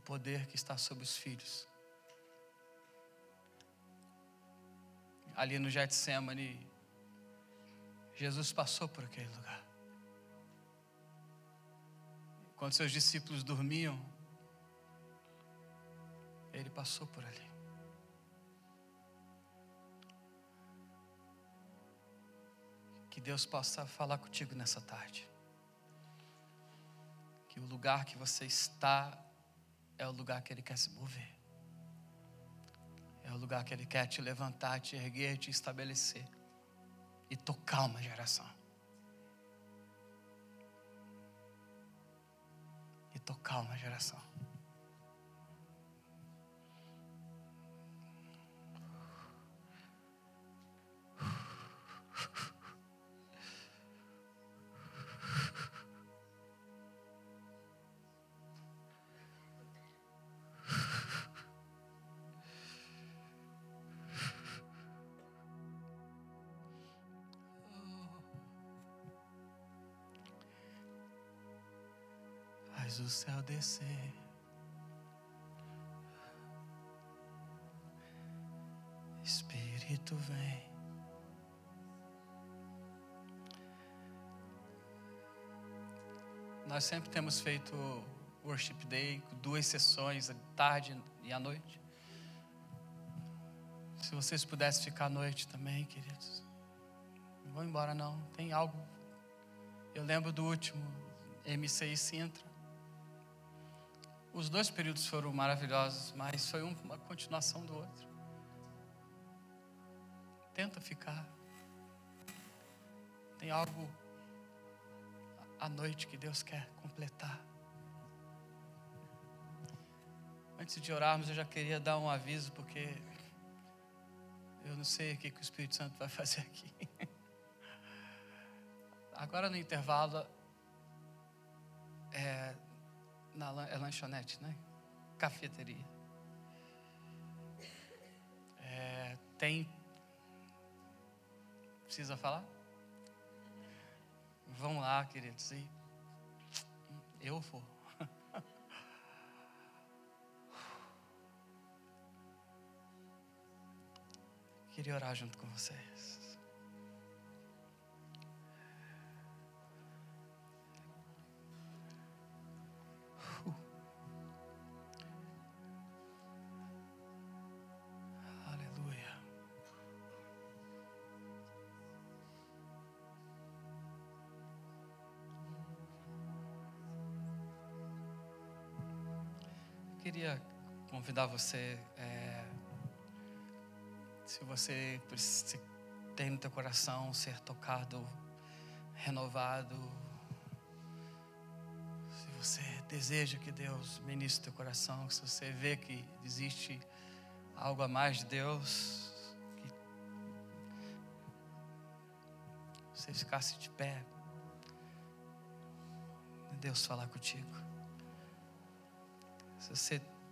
Poder que está sobre os filhos. Ali no Getsemane, Jesus passou por aquele lugar. Quando seus discípulos dormiam, ele passou por ali. Que Deus possa falar contigo nessa tarde. Que o lugar que você está é o lugar que Ele quer se mover. É o lugar que Ele quer te levantar, te erguer, te estabelecer e tocar uma geração. E tocar uma geração. Céu descer. Espírito vem. Nós sempre temos feito Worship Day, duas sessões, tarde e à noite. Se vocês pudessem ficar à noite também, queridos. Não vão embora não, tem algo. Eu lembro do último, MC Sintra. Os dois períodos foram maravilhosos, mas foi uma continuação do outro. Tenta ficar. Tem algo a noite que Deus quer completar. Antes de orarmos, eu já queria dar um aviso, porque eu não sei o que o Espírito Santo vai fazer aqui. Agora no intervalo, é, na, é lanchonete, né? Cafeteria. É, tem. Precisa falar? Vamos lá, queridos. E eu vou. Queria orar junto com vocês. Convidar você. É, se você se tem no teu coração ser tocado, renovado, se você deseja que Deus ministre teu coração, se você vê que existe algo a mais de Deus, que você ficasse de pé, Deus falar contigo. Se você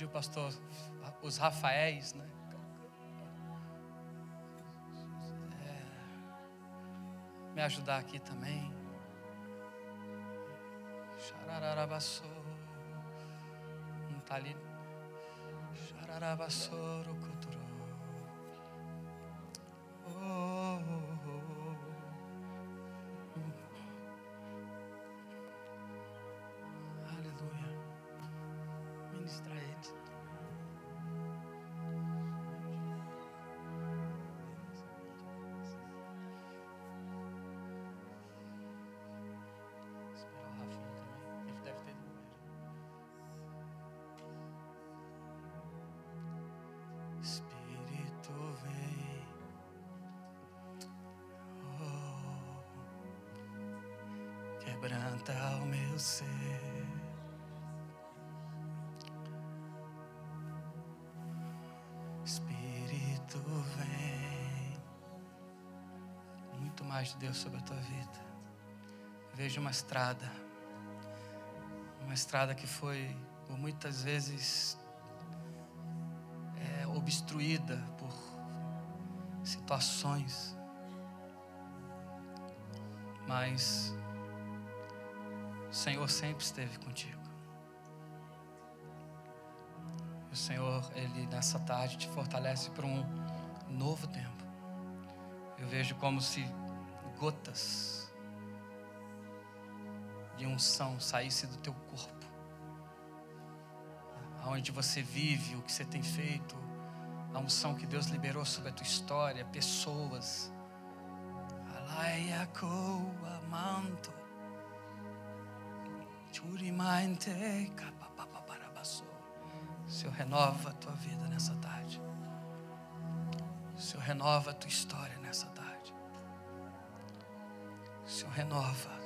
Pediu o pastor os Rafaéis, né? É, me ajudar aqui também. Xarararabassou. Não está ali. Oh, oh, oh. Quebranta o meu ser. Espírito vem. Muito mais de Deus sobre a tua vida. Vejo uma estrada. Uma estrada que foi por muitas vezes é, obstruída por situações. Mas o Senhor sempre esteve contigo. O Senhor, Ele nessa tarde te fortalece para um novo tempo. Eu vejo como se gotas de unção saísse do teu corpo. Aonde você vive, o que você tem feito, a unção que Deus liberou sobre a tua história, pessoas. Alaia coa manto. Churimainte capapaparabassou. Senhor renova a tua vida nessa tarde. Senhor renova a tua história nessa tarde. Senhor renova.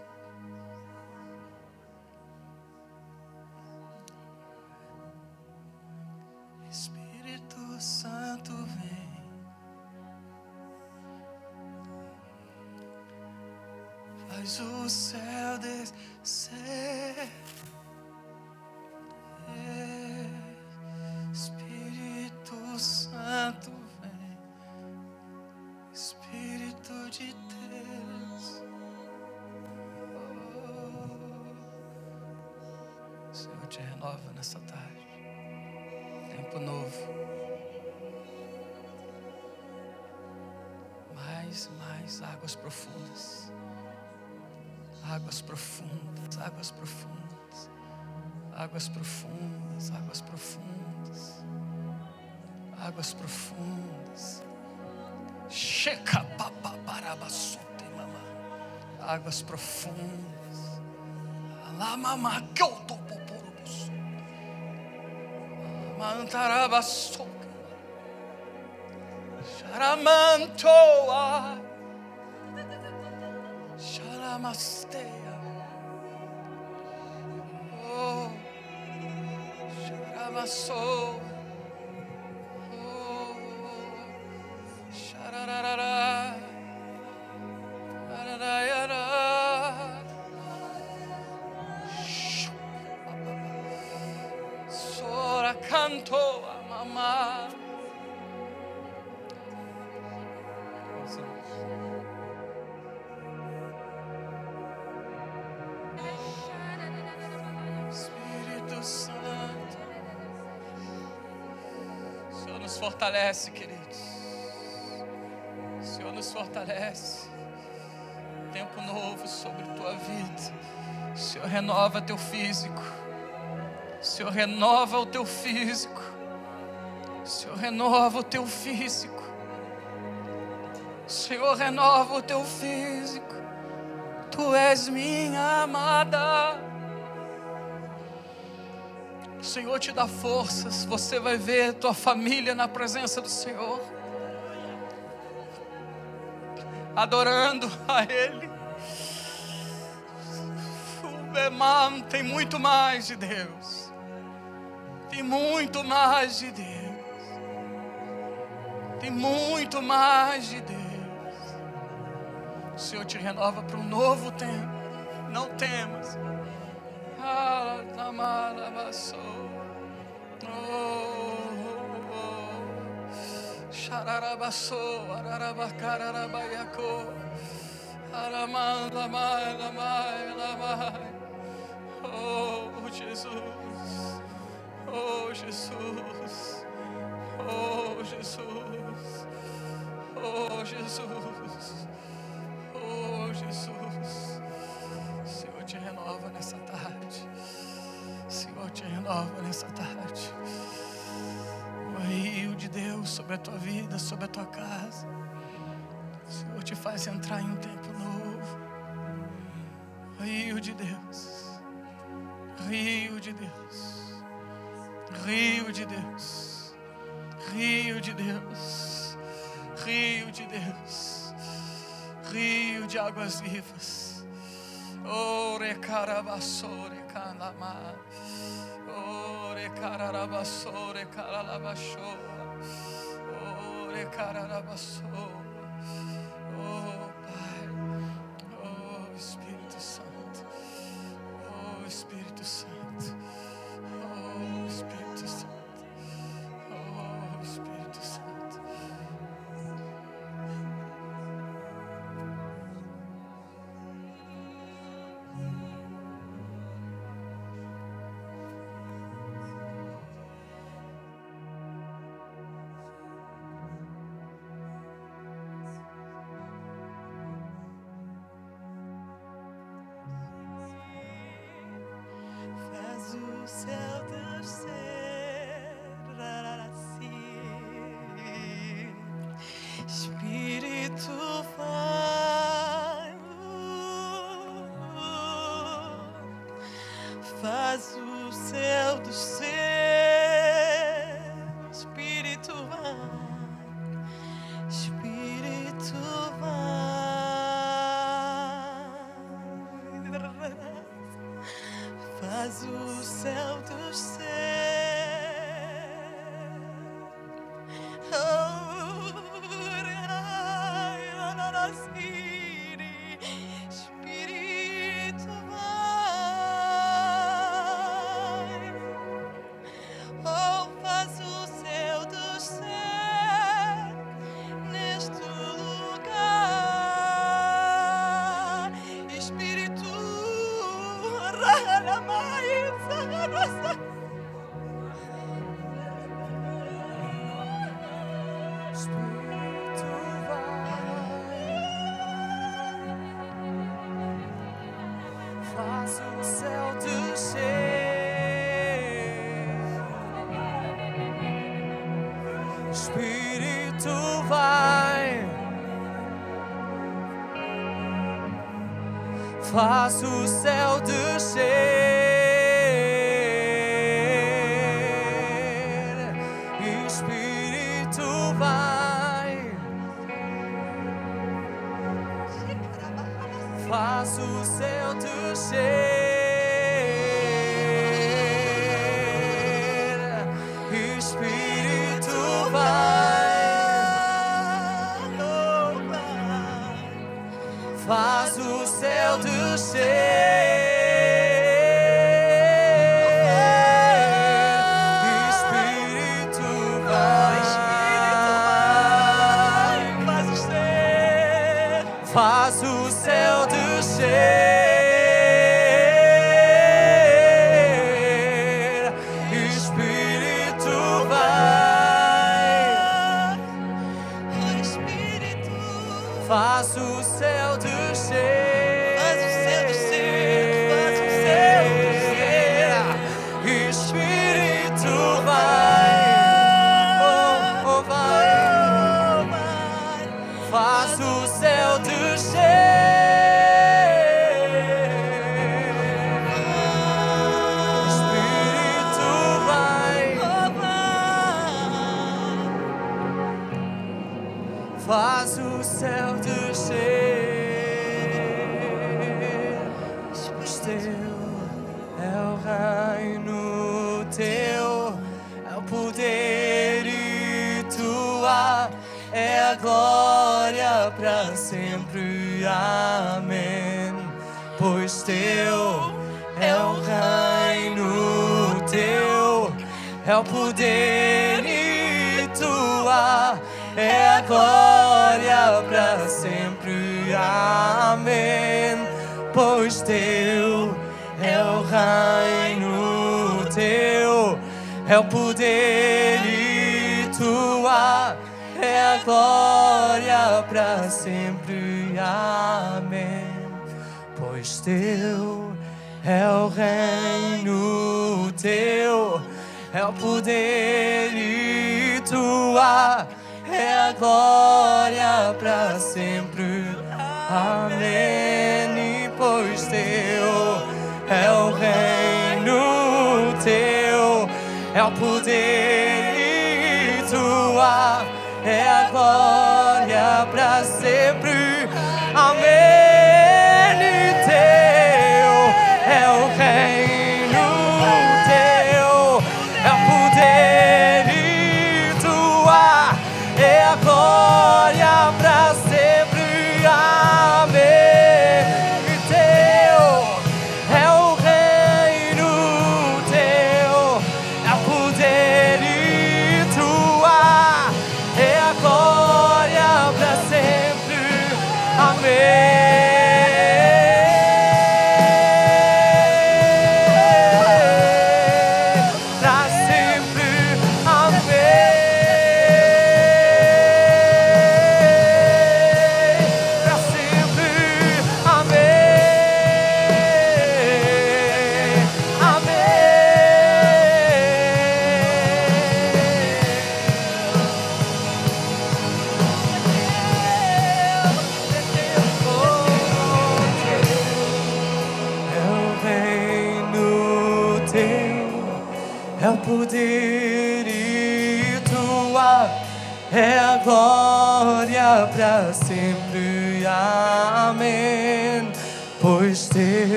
Senhor te renova nessa tarde. Tempo novo. Mais mais águas profundas. Águas profundas, águas profundas, águas profundas, águas profundas, águas profundas. Checa papaparabasute, mamã. Águas profundas. Lá mamá que eu tô Mantarabasoca. Sharamantoa. Sharamastea. Oh. Fortalece, queridos. O Senhor nos fortalece. Tempo novo sobre tua vida. O Senhor renova teu físico. O Senhor renova o teu físico. O Senhor renova o teu físico. O Senhor renova o teu físico. Tu és minha amada. Senhor te dá forças. Você vai ver tua família na presença do Senhor. Adorando a Ele. Tem muito mais de Deus. Tem muito mais de Deus. Tem muito mais de Deus. O Senhor te renova para um novo tempo. Não temas. Ah. Xararabassou, ararabacararabaiacô. Aramai, lamai, lamai, lamai. Oh, Jesus. Oh, Jesus. Oh, Jesus. Oh, Jesus. Oh, Jesus. Sobre a tua vida, sobre a tua casa. O Senhor te faz entrar em um tempo novo. Rio de Deus. Rio de Deus. Rio de Deus. Rio de Deus. Rio de Deus. Rio de águas vivas. Ore carabassore canama. Ore cararabassore caralabashoa. Ore Faz o céu descer. Espírito vai. Faz o céu descer. Descer. É o poder e tua é a glória para sempre. Amém. Pois teu é o reino, teu é o poder e tua é a glória para sempre. Amém. Pois teu é o reino, teu é o poder e tua é a glória para sempre. Amém. E pois teu é o reino, teu é o poder e tua é a glória para sempre. Amém.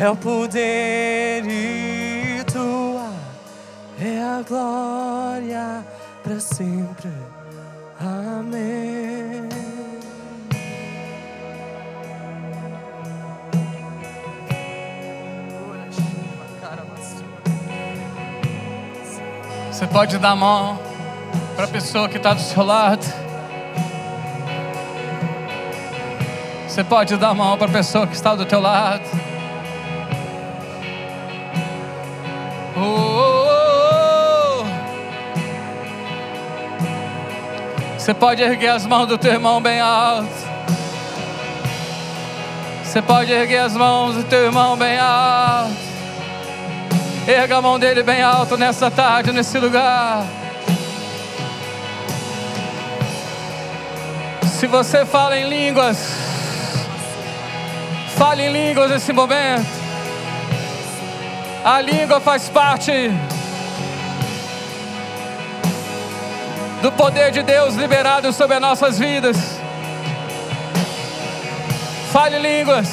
É o poder e tua, é a glória para sempre. Amém. Você pode dar a mão para a pessoa que está do seu lado. Você pode dar a mão para a pessoa que está do teu lado. Você pode erguer as mãos do teu irmão bem alto. Você pode erguer as mãos do teu irmão bem alto. Erga a mão dele bem alto nessa tarde, nesse lugar. Se você fala em línguas, fale em línguas nesse momento. A língua faz parte do poder de Deus liberado sobre as nossas vidas. Fale línguas.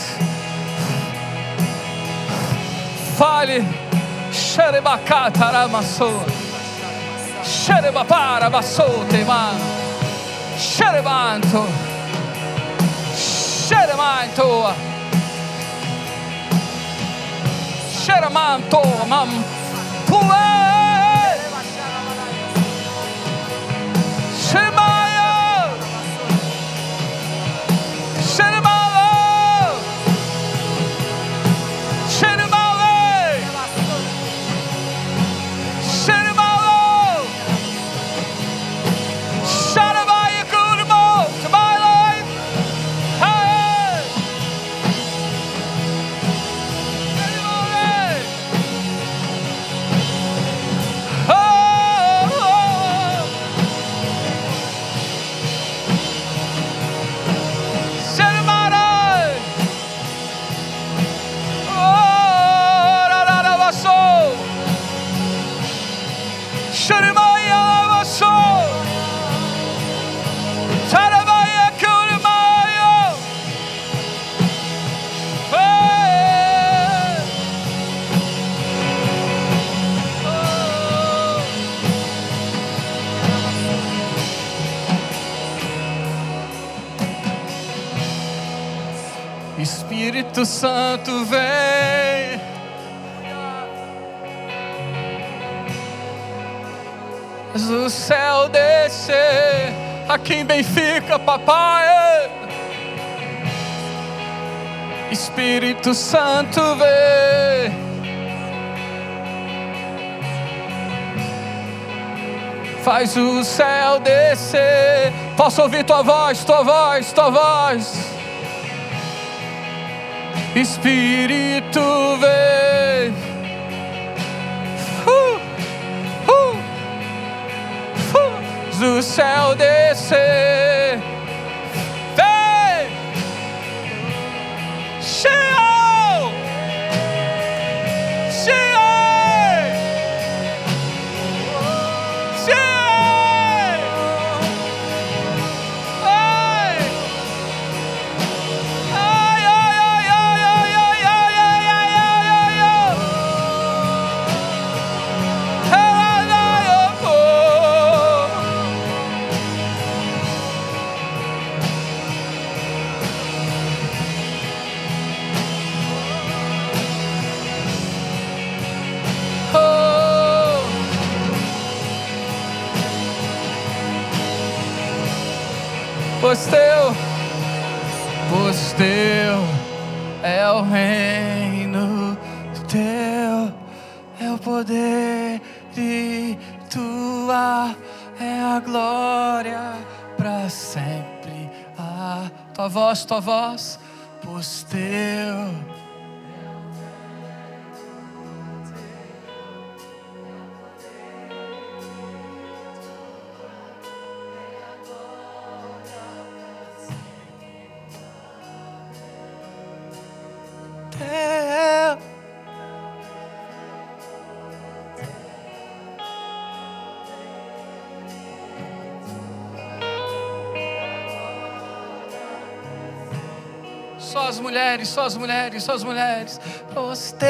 Fale. Xerebacataramassoa. Xerebaparabassotema. Xerebanto. Xeremanto. Xeremanto. Mam. Pue. Espírito Santo vem. O céu descer aqui em Benfica, papai. Espírito Santo vem. Faz o céu descer. Posso ouvir tua voz, tua voz, tua voz. Espírito vem. Uh, uh, uh, do céu descer. Pois teu pois teu é o reino, teu é o poder e tua é a glória para sempre. Ah, tua voz, tua voz, pois. Teu. Mulheres, só as mulheres, só as mulheres. Pois teu.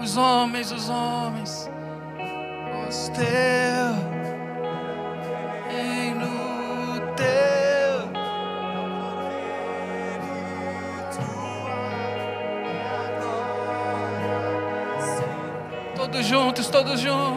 Os homens, os homens, os teu, todos juntos,